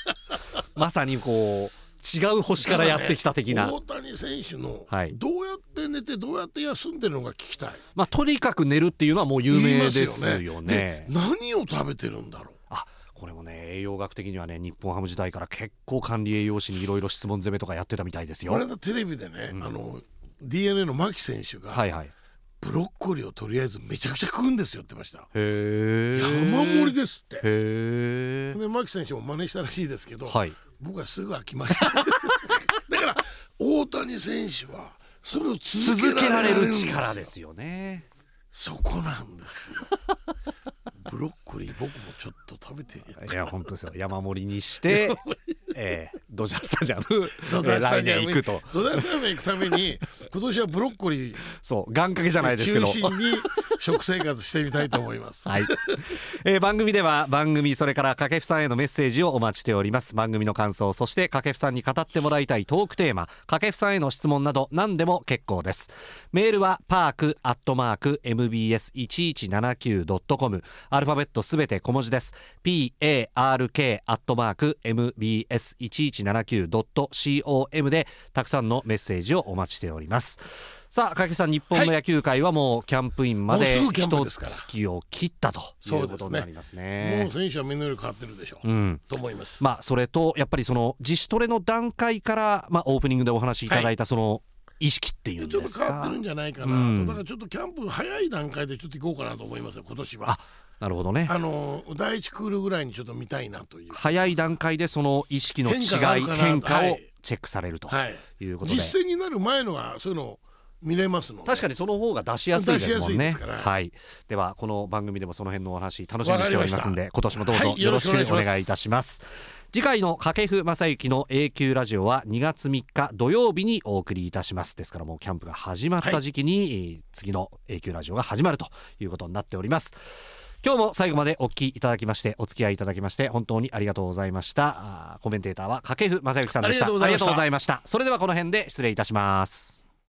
まさにこう違う星からやってきた的な、ね、大谷選手のどうやって寝てどうやって休んでるのか聞きたい、まあ、とにかく寝るっていうのはもう有名ですよね、ね、何を食べてるんだろう。あこれもね栄養学的にはね日本ハム時代から結構管理栄養士にいろいろ質問攻めとかやってたみたいですよ。これテレビでね、うん、あの d n a の牧選手が、はいはい、ブロッコリーをとりあえずめちゃくちゃ食うんですよってました。へ山盛りですって。へで牧選手も真似したらしいですけど、はい、僕はすぐ飽きました。だから大谷選手はそれを続けられる力ですよね。そこなんですよ。ブロッコリー僕もちょっと食べて。いや本当ですよ。山盛りにしてえー、ドジャースタジアムドジャースタジアム、えー、行くと。ドジャースタジアム行くために 今年はブロッコリー。そう願掛けじゃないですけど。中心に食生活してみたいと思います。はい、えー、番組では番組それから掛布さんへのメッセージをお待ちしております。番組の感想そして掛布さんに語ってもらいたいトークテーマ掛布さんへの質問など何でも結構です。メールはパークアットマーク mbs1179.com アルファベットすべて小文字です。Park アットマーク mbs ms1179.com でたくさんのメッセージをお待ちしております。さあ掛さん日本の野球界はもうキャンプインまで一月を切ったということになりますね、ね、もう選手は目の色変わってるでしょう、うん、と思います。まあそれとやっぱりその自主トレの段階からまあオープニングでお話しいただいたその、はい意識っていうんちょっと変わってるんじゃないかなと、うん、だからちょっとキャンプ早い段階でちょっと行こうかなと思いますよ今年は。なるほどね。あの第一クールぐらいにちょっと見たいなという。早い段階でその意識の違い変化をチェックされるとい。うことで、はい、実践になる前のはそういうの見れますの確かにその方が出しやすいですもんね。はい。ではこの番組でもその辺のお話楽しみにしておりますんで今年もどうぞよろしくお願いいたします、はい次回の掛布正幸の A 級ラジオは2月3日土曜日にお送りいたします。ですからもうキャンプが始まった時期に、はい、次の A 級ラジオが始まるということになっております今日も最後までお聞きいただきましてお付き合いいただきまして本当にありがとうございました。コメンテーターは掛布正幸さんでした。ありがとうございました。それではこの辺で失礼いたします